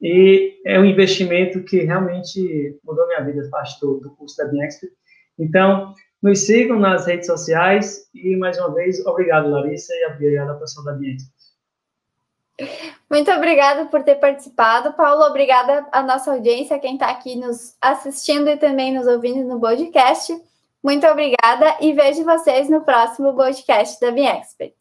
[SPEAKER 2] e é um investimento que realmente mudou minha vida, parte do, do curso da BIM Express. Então, nos sigam nas redes sociais e, mais uma vez, obrigado, Larissa, e obrigado ao pessoal da Ambiente.
[SPEAKER 1] Muito obrigada por ter participado, Paulo. Obrigada à nossa audiência, quem está aqui nos assistindo e também nos ouvindo no podcast. Muito obrigada e vejo vocês no próximo podcast da Bien Experts.